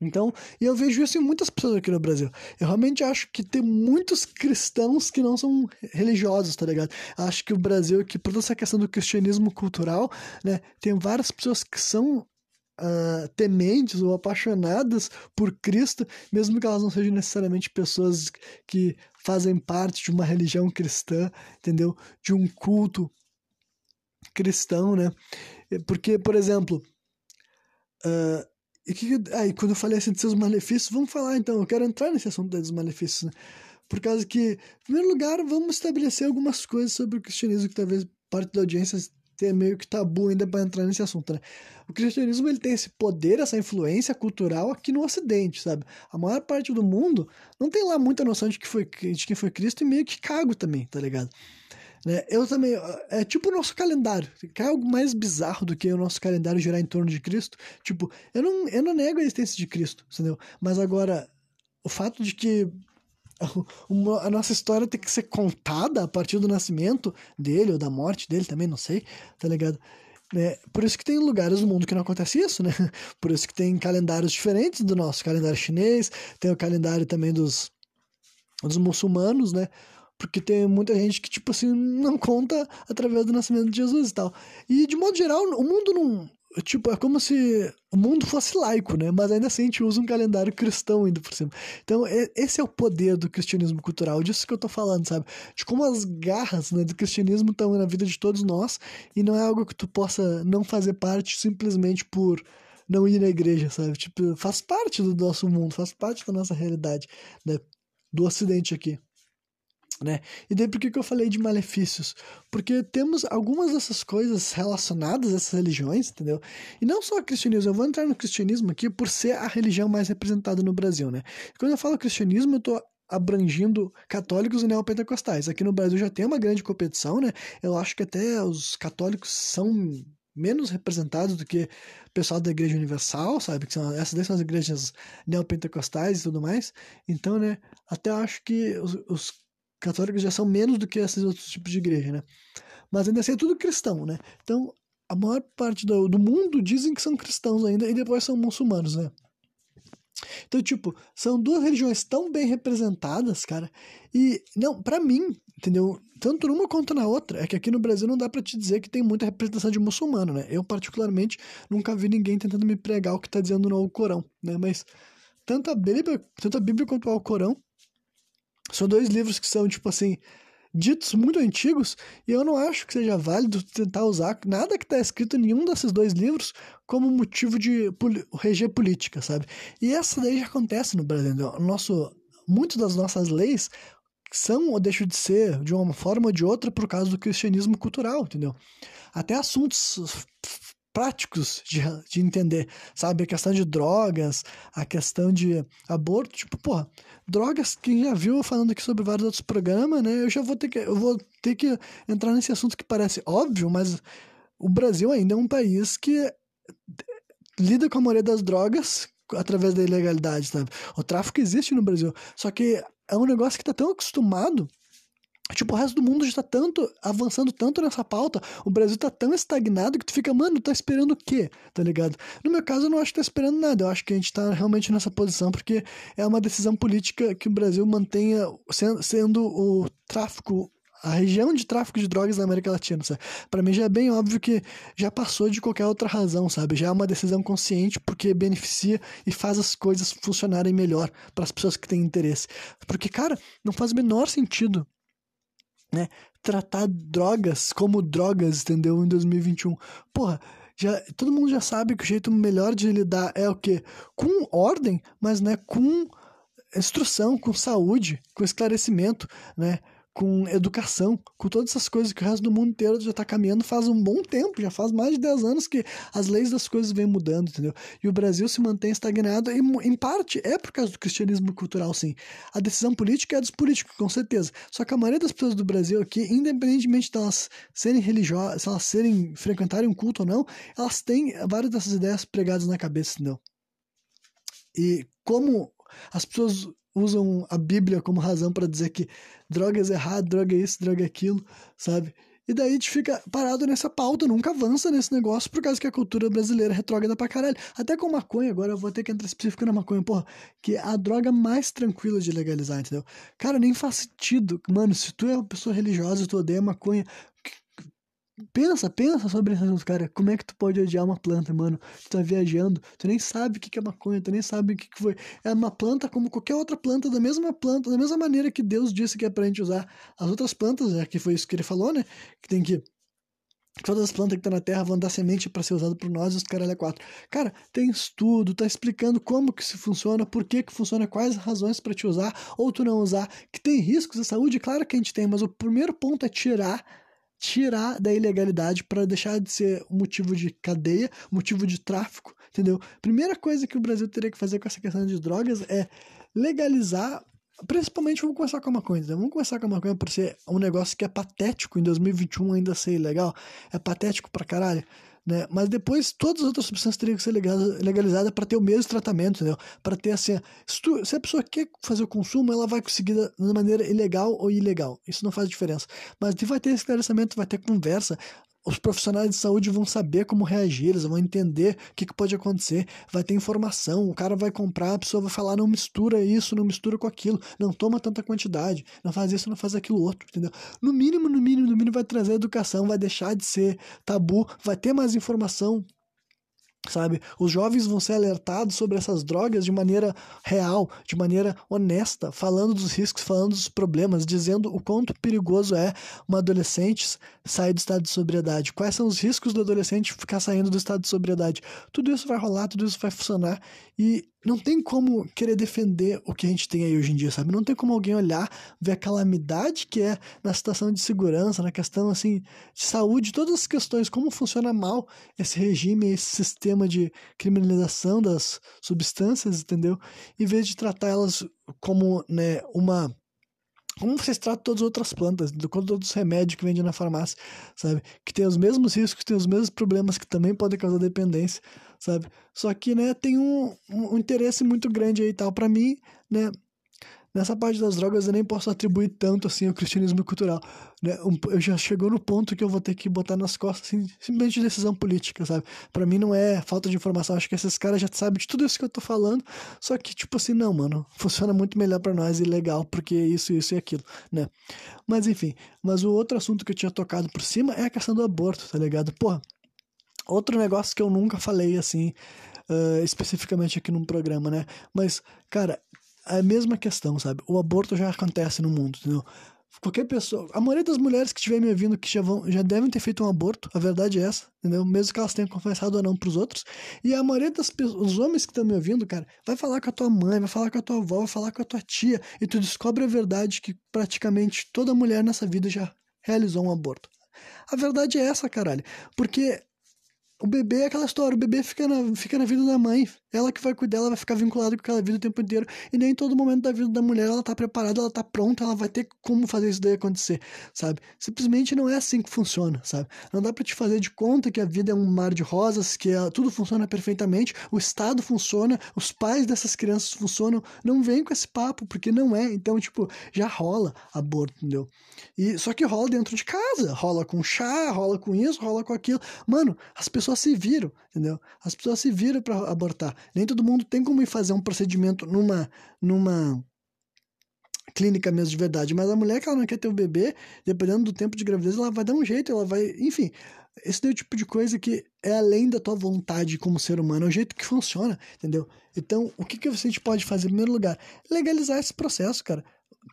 Então, e eu vejo isso em muitas pessoas aqui no Brasil. Eu realmente acho que tem muitos cristãos que não são religiosos, tá ligado? Acho que o Brasil, que por toda essa questão do cristianismo cultural, né, tem várias pessoas que são uh, tementes ou apaixonadas por Cristo, mesmo que elas não sejam necessariamente pessoas que fazem parte de uma religião cristã, entendeu? De um culto cristão, né? Porque, por exemplo, uh, e que, aí, quando eu falei assim de seus malefícios, vamos falar então, eu quero entrar nesse assunto dos malefícios, né? Por causa que, em primeiro lugar, vamos estabelecer algumas coisas sobre o cristianismo que talvez parte da audiência tenha meio que tabu ainda para entrar nesse assunto, né? O cristianismo ele tem esse poder, essa influência cultural aqui no Ocidente, sabe? A maior parte do mundo não tem lá muita noção de que foi de quem foi Cristo e meio que cago também, tá ligado? Né? Eu também. É tipo o nosso calendário. Quer algo mais bizarro do que o nosso calendário girar em torno de Cristo? Tipo, eu não, eu não nego a existência de Cristo, entendeu? Mas agora, o fato de que [LAUGHS] a nossa história tem que ser contada a partir do nascimento dele ou da morte dele também, não sei, tá ligado? É, por isso que tem lugares no mundo que não acontece isso, né? [LAUGHS] Por isso que tem calendários diferentes do nosso calendário chinês, tem o calendário também dos, dos muçulmanos, né? Porque tem muita gente que, tipo assim, não conta através do nascimento de Jesus e tal. E, de modo geral, o mundo não. Tipo, é como se o mundo fosse laico, né? Mas ainda assim a gente usa um calendário cristão ainda por cima. Então, esse é o poder do cristianismo cultural, disso que eu tô falando, sabe? De como as garras né, do cristianismo estão na vida de todos nós e não é algo que tu possa não fazer parte simplesmente por não ir na igreja, sabe? Tipo, faz parte do nosso mundo, faz parte da nossa realidade, né? Do ocidente aqui né? E daí por que, que eu falei de malefícios? Porque temos algumas dessas coisas relacionadas a essas religiões, entendeu? E não só o cristianismo, eu vou entrar no cristianismo aqui por ser a religião mais representada no Brasil, né? Quando eu falo cristianismo, eu tô abrangindo católicos e neopentecostais. Aqui no Brasil já tem uma grande competição, né? Eu acho que até os católicos são menos representados do que o pessoal da Igreja Universal, sabe? Que são, essas são as igrejas neopentecostais e tudo mais. Então, né, até acho que os, os católicos já são menos do que esses outros tipos de igreja, né? Mas ainda assim é tudo cristão, né? Então, a maior parte do, do mundo dizem que são cristãos ainda e depois são muçulmanos, né? Então, tipo, são duas religiões tão bem representadas, cara. E, não, para mim, entendeu? Tanto numa quanto na outra, é que aqui no Brasil não dá para te dizer que tem muita representação de muçulmano, né? Eu, particularmente, nunca vi ninguém tentando me pregar o que tá dizendo no Alcorão, né? Mas tanto a Bíblia, tanto a Bíblia quanto o Alcorão são dois livros que são, tipo assim, ditos muito antigos, e eu não acho que seja válido tentar usar nada que está escrito em nenhum desses dois livros como motivo de reger política, sabe? E essa daí já acontece no Brasil. Nosso, muitas das nossas leis são ou deixam de ser, de uma forma ou de outra, por causa do cristianismo cultural, entendeu? Até assuntos práticos de, de entender, sabe? A questão de drogas, a questão de aborto, tipo, porra, drogas, quem já viu falando aqui sobre vários outros programas, né? Eu já vou ter que, eu vou ter que entrar nesse assunto que parece óbvio, mas o Brasil ainda é um país que lida com a maioria das drogas através da ilegalidade, sabe? O tráfico existe no Brasil, só que é um negócio que tá tão acostumado Tipo, o resto do mundo já tá tanto, avançando tanto nessa pauta, o Brasil tá tão estagnado que tu fica, mano, tá esperando o quê? Tá ligado? No meu caso, eu não acho que tá esperando nada, eu acho que a gente tá realmente nessa posição porque é uma decisão política que o Brasil mantenha sendo, o tráfico a região de tráfico de drogas na América Latina, sabe? Para mim já é bem óbvio que já passou de qualquer outra razão, sabe? Já é uma decisão consciente porque beneficia e faz as coisas funcionarem melhor para as pessoas que têm interesse. Porque, cara, não faz o menor sentido né? Tratar drogas como drogas, entendeu? Em 2021. Porra, já, todo mundo já sabe que o jeito melhor de lidar é o quê? Com ordem, mas né, com instrução, com saúde, com esclarecimento, né? Com educação, com todas essas coisas que o resto do mundo inteiro já está caminhando faz um bom tempo, já faz mais de 10 anos que as leis das coisas vêm mudando, entendeu? E o Brasil se mantém estagnado e, em parte, é por causa do cristianismo cultural, sim. A decisão política é dos políticos, com certeza. Só que a maioria das pessoas do Brasil aqui, independentemente de elas serem religiosas, se elas serem, frequentarem um culto ou não, elas têm várias dessas ideias pregadas na cabeça, entendeu? E como as pessoas usam a Bíblia como razão para dizer que drogas é errado, droga é isso, droga é aquilo, sabe? E daí a gente fica parado nessa pauta, nunca avança nesse negócio por causa que a cultura brasileira é retrógrada pra caralho. Até com maconha, agora eu vou ter que entrar específico na maconha, porra, que é a droga mais tranquila de legalizar, entendeu? Cara, nem faz sentido. Mano, se tu é uma pessoa religiosa e tu odeia maconha, Pensa, pensa sobre isso, cara. Como é que tu pode odiar uma planta, mano? Tu tá viajando, tu nem sabe o que é maconha, tu nem sabe o que foi. É uma planta como qualquer outra planta, da mesma planta, da mesma maneira que Deus disse que é pra gente usar as outras plantas, já que foi isso que ele falou, né? Que tem que Todas as plantas que estão na Terra vão dar semente para ser usado por nós e os caralho é quatro. Cara, tem estudo, tá explicando como que isso funciona, por que que funciona, quais razões para te usar ou tu não usar, que tem riscos à saúde, claro que a gente tem, mas o primeiro ponto é tirar tirar da ilegalidade para deixar de ser motivo de cadeia, motivo de tráfico, entendeu? Primeira coisa que o Brasil teria que fazer com essa questão de drogas é legalizar Principalmente vamos começar com uma coisa. Vamos começar com uma coisa por ser um negócio que é patético em 2021 ainda ser ilegal. É patético pra caralho. Né? Mas depois todas as outras substâncias teriam que ser legalizadas para ter o mesmo tratamento? Para ter assim, se, tu, se, a pessoa quer fazer o consumo, ela vai conseguir de maneira ilegal ou ilegal. Isso não faz diferença. Mas vai ter esclarecimento, vai ter conversa os profissionais de saúde vão saber como reagir, eles vão entender o que, que, pode acontecer, vai ter informação, o cara vai comprar, a pessoa vai falar, não mistura isso, não mistura com aquilo, não toma tanta quantidade, não faz isso, não faz aquilo outro, entendeu? No mínimo, no mínimo, no mínimo vai trazer educação, vai deixar de ser tabu, vai ter mais informação, sabe? Os jovens vão ser alertados sobre essas drogas de maneira real, de maneira honesta, falando dos riscos, falando dos problemas, dizendo o quanto perigoso é um adolescente sair do estado de sobriedade, quais são os riscos do adolescente ficar saindo do estado de sobriedade. Tudo isso vai rolar, tudo isso vai funcionar e não tem como querer defender o que a gente tem aí hoje em dia, sabe? Não tem como alguém olhar, ver a calamidade que é na situação de segurança, na questão assim de saúde, todas as questões, como funciona mal esse regime, esse sistema de criminalização das substâncias, entendeu? Em vez de tratar elas como, né, uma como vocês tratam todas as outras plantas, do todos os remédios que vendem na farmácia, sabe? Que tem os mesmos riscos, tem os mesmos problemas que também podem causar dependência, sabe? Só que, né, tem um, um interesse muito grande aí e tal. para mim, né, Nessa parte das drogas eu nem posso atribuir tanto assim ao cristianismo cultural. Né? Eu já chegou no ponto que eu vou ter que botar nas costas assim, simplesmente decisão política, sabe? Para mim não é falta de informação, acho que esses caras já sabem de tudo isso que eu tô falando, só que tipo assim, não, mano, funciona muito melhor para nós e legal, porque isso, isso e aquilo, né? Mas enfim, mas o outro assunto que eu tinha tocado por cima é a questão do aborto, tá ligado? Porra, outro negócio que eu nunca falei assim, uh, especificamente aqui num programa, né? Mas, cara, a mesma questão, sabe? O aborto já acontece no mundo, entendeu? Qualquer pessoa, a maioria das mulheres que estiver me ouvindo que já, vão, já devem ter feito um aborto, a verdade é essa, entendeu? Mesmo que elas tenham confessado ou não pros outros. E a maioria das os homens que estão me ouvindo, cara, vai falar com a tua mãe, vai falar com a tua avó, vai falar com a tua tia, e tu descobre a verdade que praticamente toda mulher nessa vida já realizou um aborto. A verdade é essa, caralho. Porque o bebê é aquela história, o bebê fica na, fica na vida da mãe. Ela que vai cuidar, ela vai ficar vinculada com aquela vida o tempo inteiro. E nem todo momento da vida da mulher ela tá preparada, ela tá pronta, ela vai ter como fazer isso daí acontecer, sabe? Simplesmente não é assim que funciona, sabe? Não dá para te fazer de conta que a vida é um mar de rosas, que ela, tudo funciona perfeitamente, o Estado funciona, os pais dessas crianças funcionam. Não vem com esse papo, porque não é. Então, tipo, já rola aborto, entendeu? E, só que rola dentro de casa, rola com chá, rola com isso, rola com aquilo. Mano, as pessoas pessoas se viram, entendeu? As pessoas se viram para abortar. Nem todo mundo tem como ir fazer um procedimento numa numa clínica mesmo de verdade, mas a mulher que ela não quer ter o bebê, dependendo do tempo de gravidez, ela vai dar um jeito, ela vai, enfim, esse é o tipo de coisa que é além da tua vontade como ser humano, é o jeito que funciona, entendeu? Então, o que, que a gente pode fazer em primeiro lugar? Legalizar esse processo, cara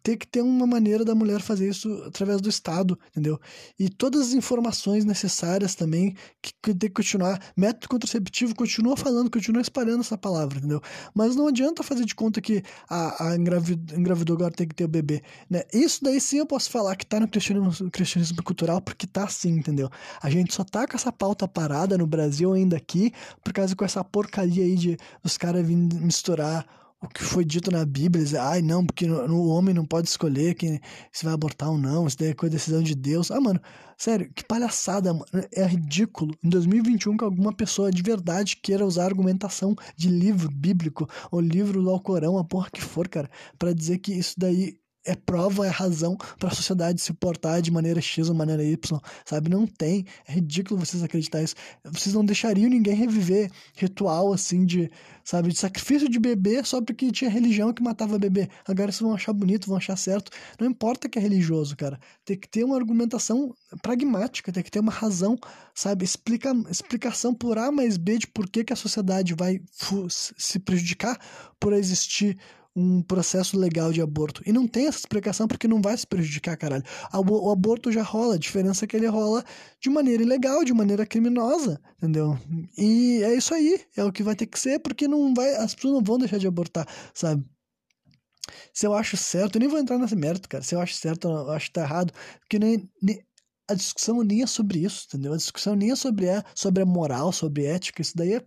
ter que ter uma maneira da mulher fazer isso através do Estado, entendeu? E todas as informações necessárias também, que, que tem que continuar. Método contraceptivo continua falando, continua espalhando essa palavra, entendeu? Mas não adianta fazer de conta que a, a engravidou, agora tem que ter o bebê, né? Isso daí sim eu posso falar que tá no cristianismo, cristianismo cultural, porque tá assim, entendeu? A gente só tá com essa pauta parada no Brasil ainda aqui, por causa com essa porcaria aí de os caras vindo misturar o que foi dito na Bíblia, ai não, porque o homem não pode escolher quem se vai abortar ou não, isso daí é decisão de Deus. Ah, mano, sério, que palhaçada, mano. É ridículo em 2021 que alguma pessoa de verdade queira usar argumentação de livro bíblico ou livro do Alcorão, a porra que for, cara, para dizer que isso daí é prova, é razão para a sociedade se portar de maneira X ou maneira Y, sabe? Não tem. É ridículo vocês acreditarem isso. Vocês não deixariam ninguém reviver ritual assim de, sabe, de sacrifício de bebê só porque tinha religião que matava bebê. Agora vocês vão achar bonito, vão achar certo. Não importa que é religioso, cara. Tem que ter uma argumentação pragmática, tem que ter uma razão, sabe? Explica, explicação por A mais B de por que, que a sociedade vai se prejudicar por existir um processo legal de aborto. E não tem essa explicação porque não vai se prejudicar, caralho. O aborto já rola, a diferença é que ele rola de maneira ilegal, de maneira criminosa, entendeu? E é isso aí, é o que vai ter que ser, porque não vai, as pessoas não vão deixar de abortar, sabe? Se eu acho certo, eu nem vou entrar nesse mérito, cara. Se eu acho certo, eu acho que tá errado, porque nem, nem a discussão nem é sobre isso, entendeu? A discussão nem é sobre a, sobre a moral, sobre ética, isso daí é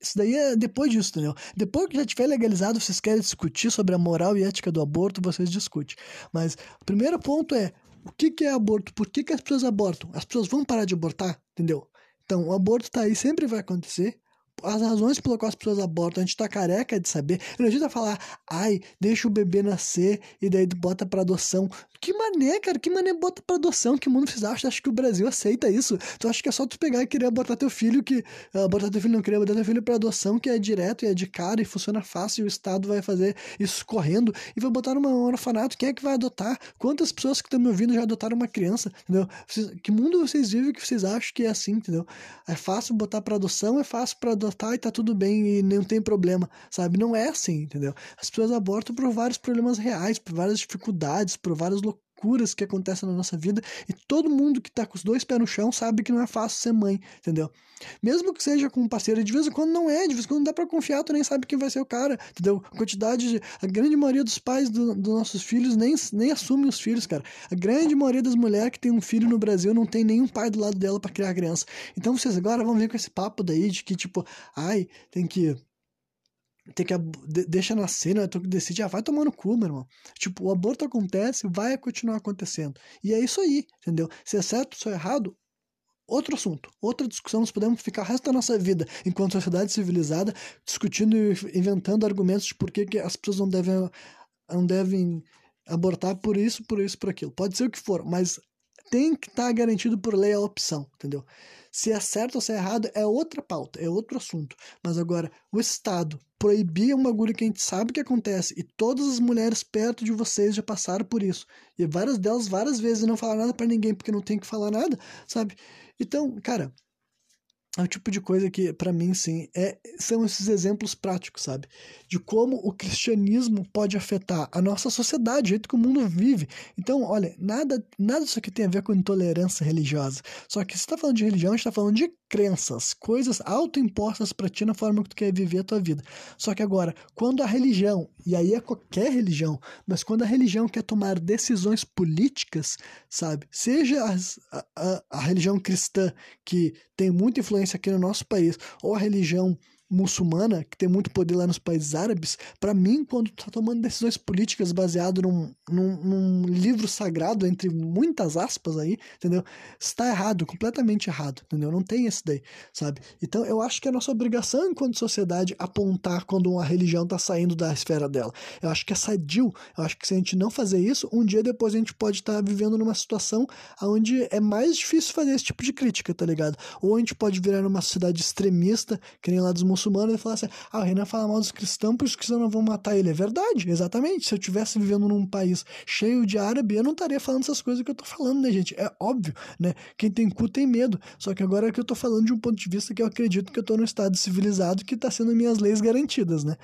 isso daí é depois disso, entendeu? Depois que já tiver legalizado, vocês querem discutir sobre a moral e ética do aborto, vocês discutem. Mas o primeiro ponto é: o que, que é aborto? Por que, que as pessoas abortam? As pessoas vão parar de abortar, entendeu? Então, o aborto tá aí, sempre vai acontecer as razões pelo qual as pessoas abortam, a gente tá careca de saber. Não adianta falar, ai, deixa o bebê nascer e daí bota pra adoção. Que mané, cara, que mané bota pra adoção? Que mundo vocês acham? Acho que o Brasil aceita isso. Tu acha que é só tu pegar e querer abortar teu filho, que. Abortar teu filho, não querer abortar teu filho pra adoção, que é direto e é de cara e funciona fácil e o Estado vai fazer isso correndo e vai botar num orfanato. Quem é que vai adotar? Quantas pessoas que estão me ouvindo já adotaram uma criança? Entendeu? Que mundo vocês vivem que vocês acham que é assim, entendeu? É fácil botar pra adoção, é fácil pra adotar abortar e tá tudo bem e não tem problema, sabe? Não é assim, entendeu? As pessoas abortam por vários problemas reais, por várias dificuldades, por várias loucuras que acontecem na nossa vida e todo mundo que tá com os dois pés no chão sabe que não é fácil ser mãe, entendeu? Mesmo que seja com um parceiro, de vez em quando não é, de vez em quando não dá pra confiar, tu nem sabe quem vai ser o cara, entendeu? A quantidade de. A grande maioria dos pais dos do nossos filhos nem, nem assume os filhos, cara. A grande maioria das mulheres que tem um filho no Brasil não tem nenhum pai do lado dela para criar a criança. Então vocês agora vão ver com esse papo daí de que, tipo, ai, tem que tem que deixa nascer, não é tu que decide, ah, vai tomar no cu, meu irmão. Tipo, o aborto acontece, vai continuar acontecendo. E é isso aí, entendeu? Se é certo se é errado, outro assunto, outra discussão. Nós podemos ficar o resto da nossa vida, enquanto sociedade civilizada, discutindo e inventando argumentos de por que, que as pessoas não devem, não devem abortar por isso, por isso, por aquilo. Pode ser o que for, mas tem que estar tá garantido por lei a opção, entendeu? Se é certo ou se é errado é outra pauta, é outro assunto. Mas agora, o Estado proibir um bagulho que a gente sabe que acontece e todas as mulheres perto de vocês já passaram por isso. E várias delas várias vezes não falar nada para ninguém porque não tem que falar nada, sabe? Então, cara, é o tipo de coisa que, para mim, sim, é, são esses exemplos práticos, sabe? De como o cristianismo pode afetar a nossa sociedade, o jeito que o mundo vive. Então, olha, nada, nada disso aqui tem a ver com intolerância religiosa. Só que se está falando de religião, a gente está falando de crenças, coisas autoimpostas para ti na forma que tu quer viver a tua vida. Só que agora, quando a religião, e aí é qualquer religião, mas quando a religião quer tomar decisões políticas, sabe? Seja as, a, a, a religião cristã, que tem muita influência aqui no nosso país, ou a religião muçulmana, que tem muito poder lá nos países árabes, para mim, quando tá tomando decisões políticas baseado num, num, num, livro sagrado, entre muitas aspas aí, entendeu? Está errado, completamente errado, entendeu? Não tem esse daí, sabe? Então eu acho que é nossa obrigação enquanto sociedade apontar quando uma religião tá saindo da esfera dela. Eu acho que é sadio, eu acho que se a gente não fazer isso, um dia depois a gente pode estar tá vivendo numa situação onde é mais difícil fazer esse tipo de crítica, tá ligado? Ou a gente pode virar numa sociedade extremista, que nem lá dos muçulmanos, muçulmano e falar assim: ah, o Renan fala mal dos cristãos, por os cristãos não vão matar ele. É verdade, exatamente. Se eu tivesse vivendo num país cheio de árabe, eu não estaria falando essas coisas que eu tô falando, né, gente? É óbvio, né? Quem tem cu tem medo. Só que agora é que eu tô falando de um ponto de vista que eu acredito que eu tô no estado civilizado que tá sendo minhas leis garantidas, né?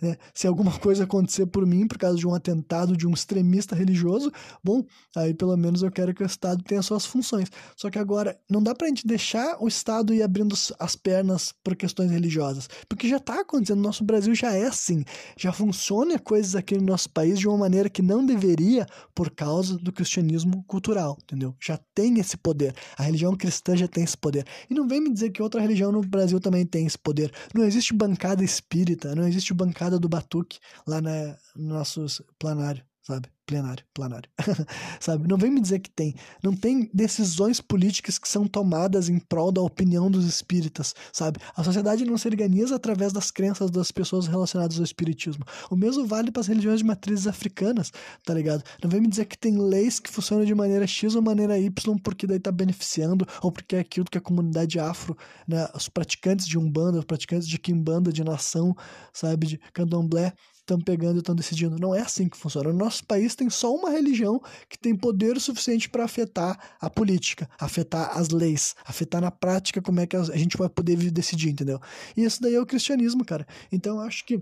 Né? Se alguma [LAUGHS] coisa acontecer por mim, por causa de um atentado de um extremista religioso, bom, aí pelo menos eu quero que o Estado tenha suas funções. Só que agora, não dá pra gente deixar o Estado ir abrindo as pernas por questões religiosas, porque já tá acontecendo, no nosso Brasil já é assim, já funciona coisas aqui no nosso país de uma maneira que não deveria por causa do cristianismo cultural, entendeu? Já tem esse poder, a religião cristã já tem esse poder. E não vem me dizer que outra religião no Brasil também tem esse poder. Não existe bancada espírita, não existe bancada do Batuque lá na, no nosso planário, sabe? Plenário, planário. [LAUGHS] sabe? Não vem me dizer que tem. Não tem decisões políticas que são tomadas em prol da opinião dos espíritas, sabe? A sociedade não se organiza através das crenças das pessoas relacionadas ao espiritismo. O mesmo vale para as religiões de matrizes africanas, tá ligado? Não vem me dizer que tem leis que funcionam de maneira X ou maneira Y porque daí tá beneficiando ou porque é aquilo que a comunidade afro, né, os praticantes de Umbanda, os praticantes de Kimbanda, de nação, sabe, de Candomblé, estão pegando e estão decidindo. Não é assim que funciona. O nosso país tem só uma religião que tem poder suficiente para afetar a política, afetar as leis, afetar na prática como é que a gente vai poder decidir, entendeu? E isso daí é o cristianismo, cara. Então eu acho que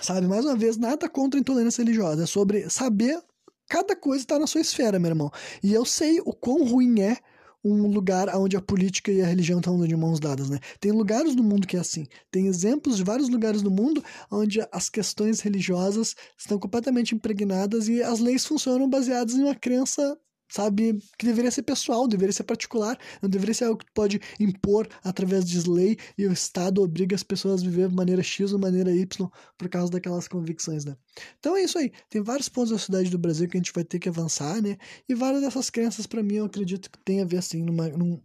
Sabe, mais uma vez, nada contra a intolerância religiosa, é sobre saber cada coisa está na sua esfera, meu irmão. E eu sei o quão ruim é um lugar onde a política e a religião estão de mãos dadas, né? Tem lugares no mundo que é assim. Tem exemplos de vários lugares no mundo onde as questões religiosas estão completamente impregnadas e as leis funcionam baseadas em uma crença sabe, que deveria ser pessoal, deveria ser particular, não deveria ser algo que tu pode impor através de lei e o Estado obriga as pessoas a viver de maneira X ou maneira Y por causa daquelas convicções, né? Então é isso aí, tem vários pontos da cidade do Brasil que a gente vai ter que avançar, né? E várias dessas crenças, para mim, eu acredito que tem a ver, assim, numa, num,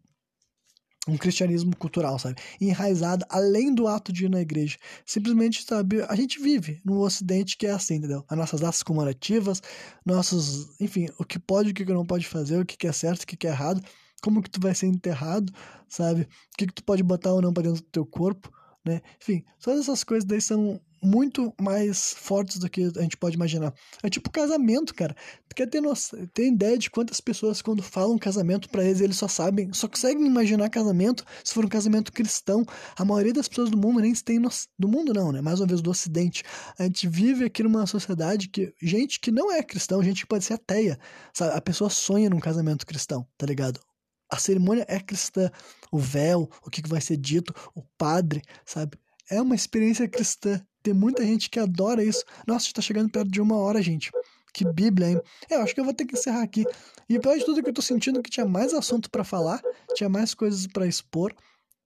um cristianismo cultural, sabe? Enraizado além do ato de ir na igreja. Simplesmente, sabe, a gente vive no ocidente que é assim, entendeu? As nossas datas comemorativas, nossos, enfim, o que pode, o que não pode fazer, o que é certo, o que é errado, como que tu vai ser enterrado, sabe? O que que tu pode botar ou não para dentro do teu corpo, né? Enfim, todas essas coisas daí são muito mais fortes do que a gente pode imaginar. É tipo casamento, cara. Quer ter, noção, ter ideia de quantas pessoas, quando falam casamento para eles, eles só sabem, só conseguem imaginar casamento se for um casamento cristão. A maioria das pessoas do mundo nem tem noção. Do mundo, não, né? Mais uma vez do Ocidente. A gente vive aqui numa sociedade que. Gente que não é cristão, gente que pode ser ateia. Sabe? A pessoa sonha num casamento cristão, tá ligado? A cerimônia é cristã. O véu, o que vai ser dito, o padre, sabe? É uma experiência cristã. Tem muita gente que adora isso. Nossa, está chegando perto de uma hora, gente. Que Bíblia, hein? Eu acho que eu vou ter que encerrar aqui. E pior de tudo que eu tô sentindo que tinha mais assunto para falar, tinha mais coisas para expor.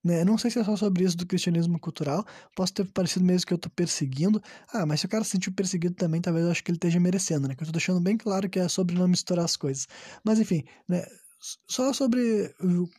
Né? Não sei se é só sobre isso do cristianismo cultural. Posso ter parecido mesmo que eu tô perseguindo. Ah, mas se o cara se sentiu perseguido também, talvez eu acho que ele esteja merecendo, né? Que eu tô deixando bem claro que é sobre não misturar as coisas. Mas enfim, né? Só sobre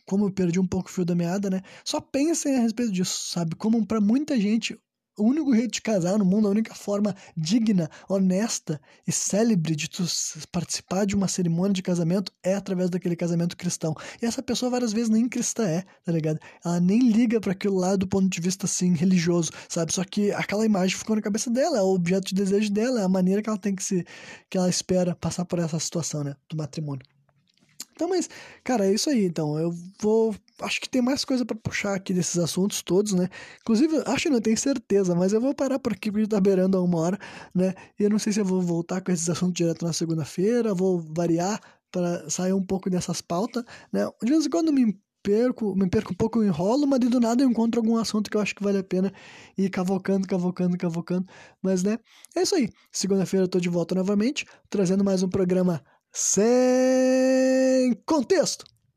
como eu perdi um pouco o fio da meada, né? Só pensem a respeito disso, sabe? Como para muita gente o único jeito de casar no mundo, a única forma digna, honesta e célebre de tu participar de uma cerimônia de casamento é através daquele casamento cristão. E essa pessoa várias vezes nem cristã é, tá ligado? Ela nem liga para aquilo lá do ponto de vista assim religioso, sabe? Só que aquela imagem ficou na cabeça dela, é o objeto de desejo dela, é a maneira que ela tem que se que ela espera passar por essa situação, né, do matrimônio. Então, mas, cara, é isso aí. Então, eu vou. Acho que tem mais coisa para puxar aqui desses assuntos todos, né? Inclusive, acho que não tenho certeza, mas eu vou parar por aqui porque tá beirando a uma hora, né? E eu não sei se eu vou voltar com esses assuntos direto na segunda-feira, vou variar para sair um pouco dessas pautas, né? De vez em quando me perco, me perco um pouco, enrolo, mas do nada eu encontro algum assunto que eu acho que vale a pena ir cavocando, cavocando, cavocando. Mas, né? É isso aí. Segunda-feira eu tô de volta novamente, trazendo mais um programa sem contexto.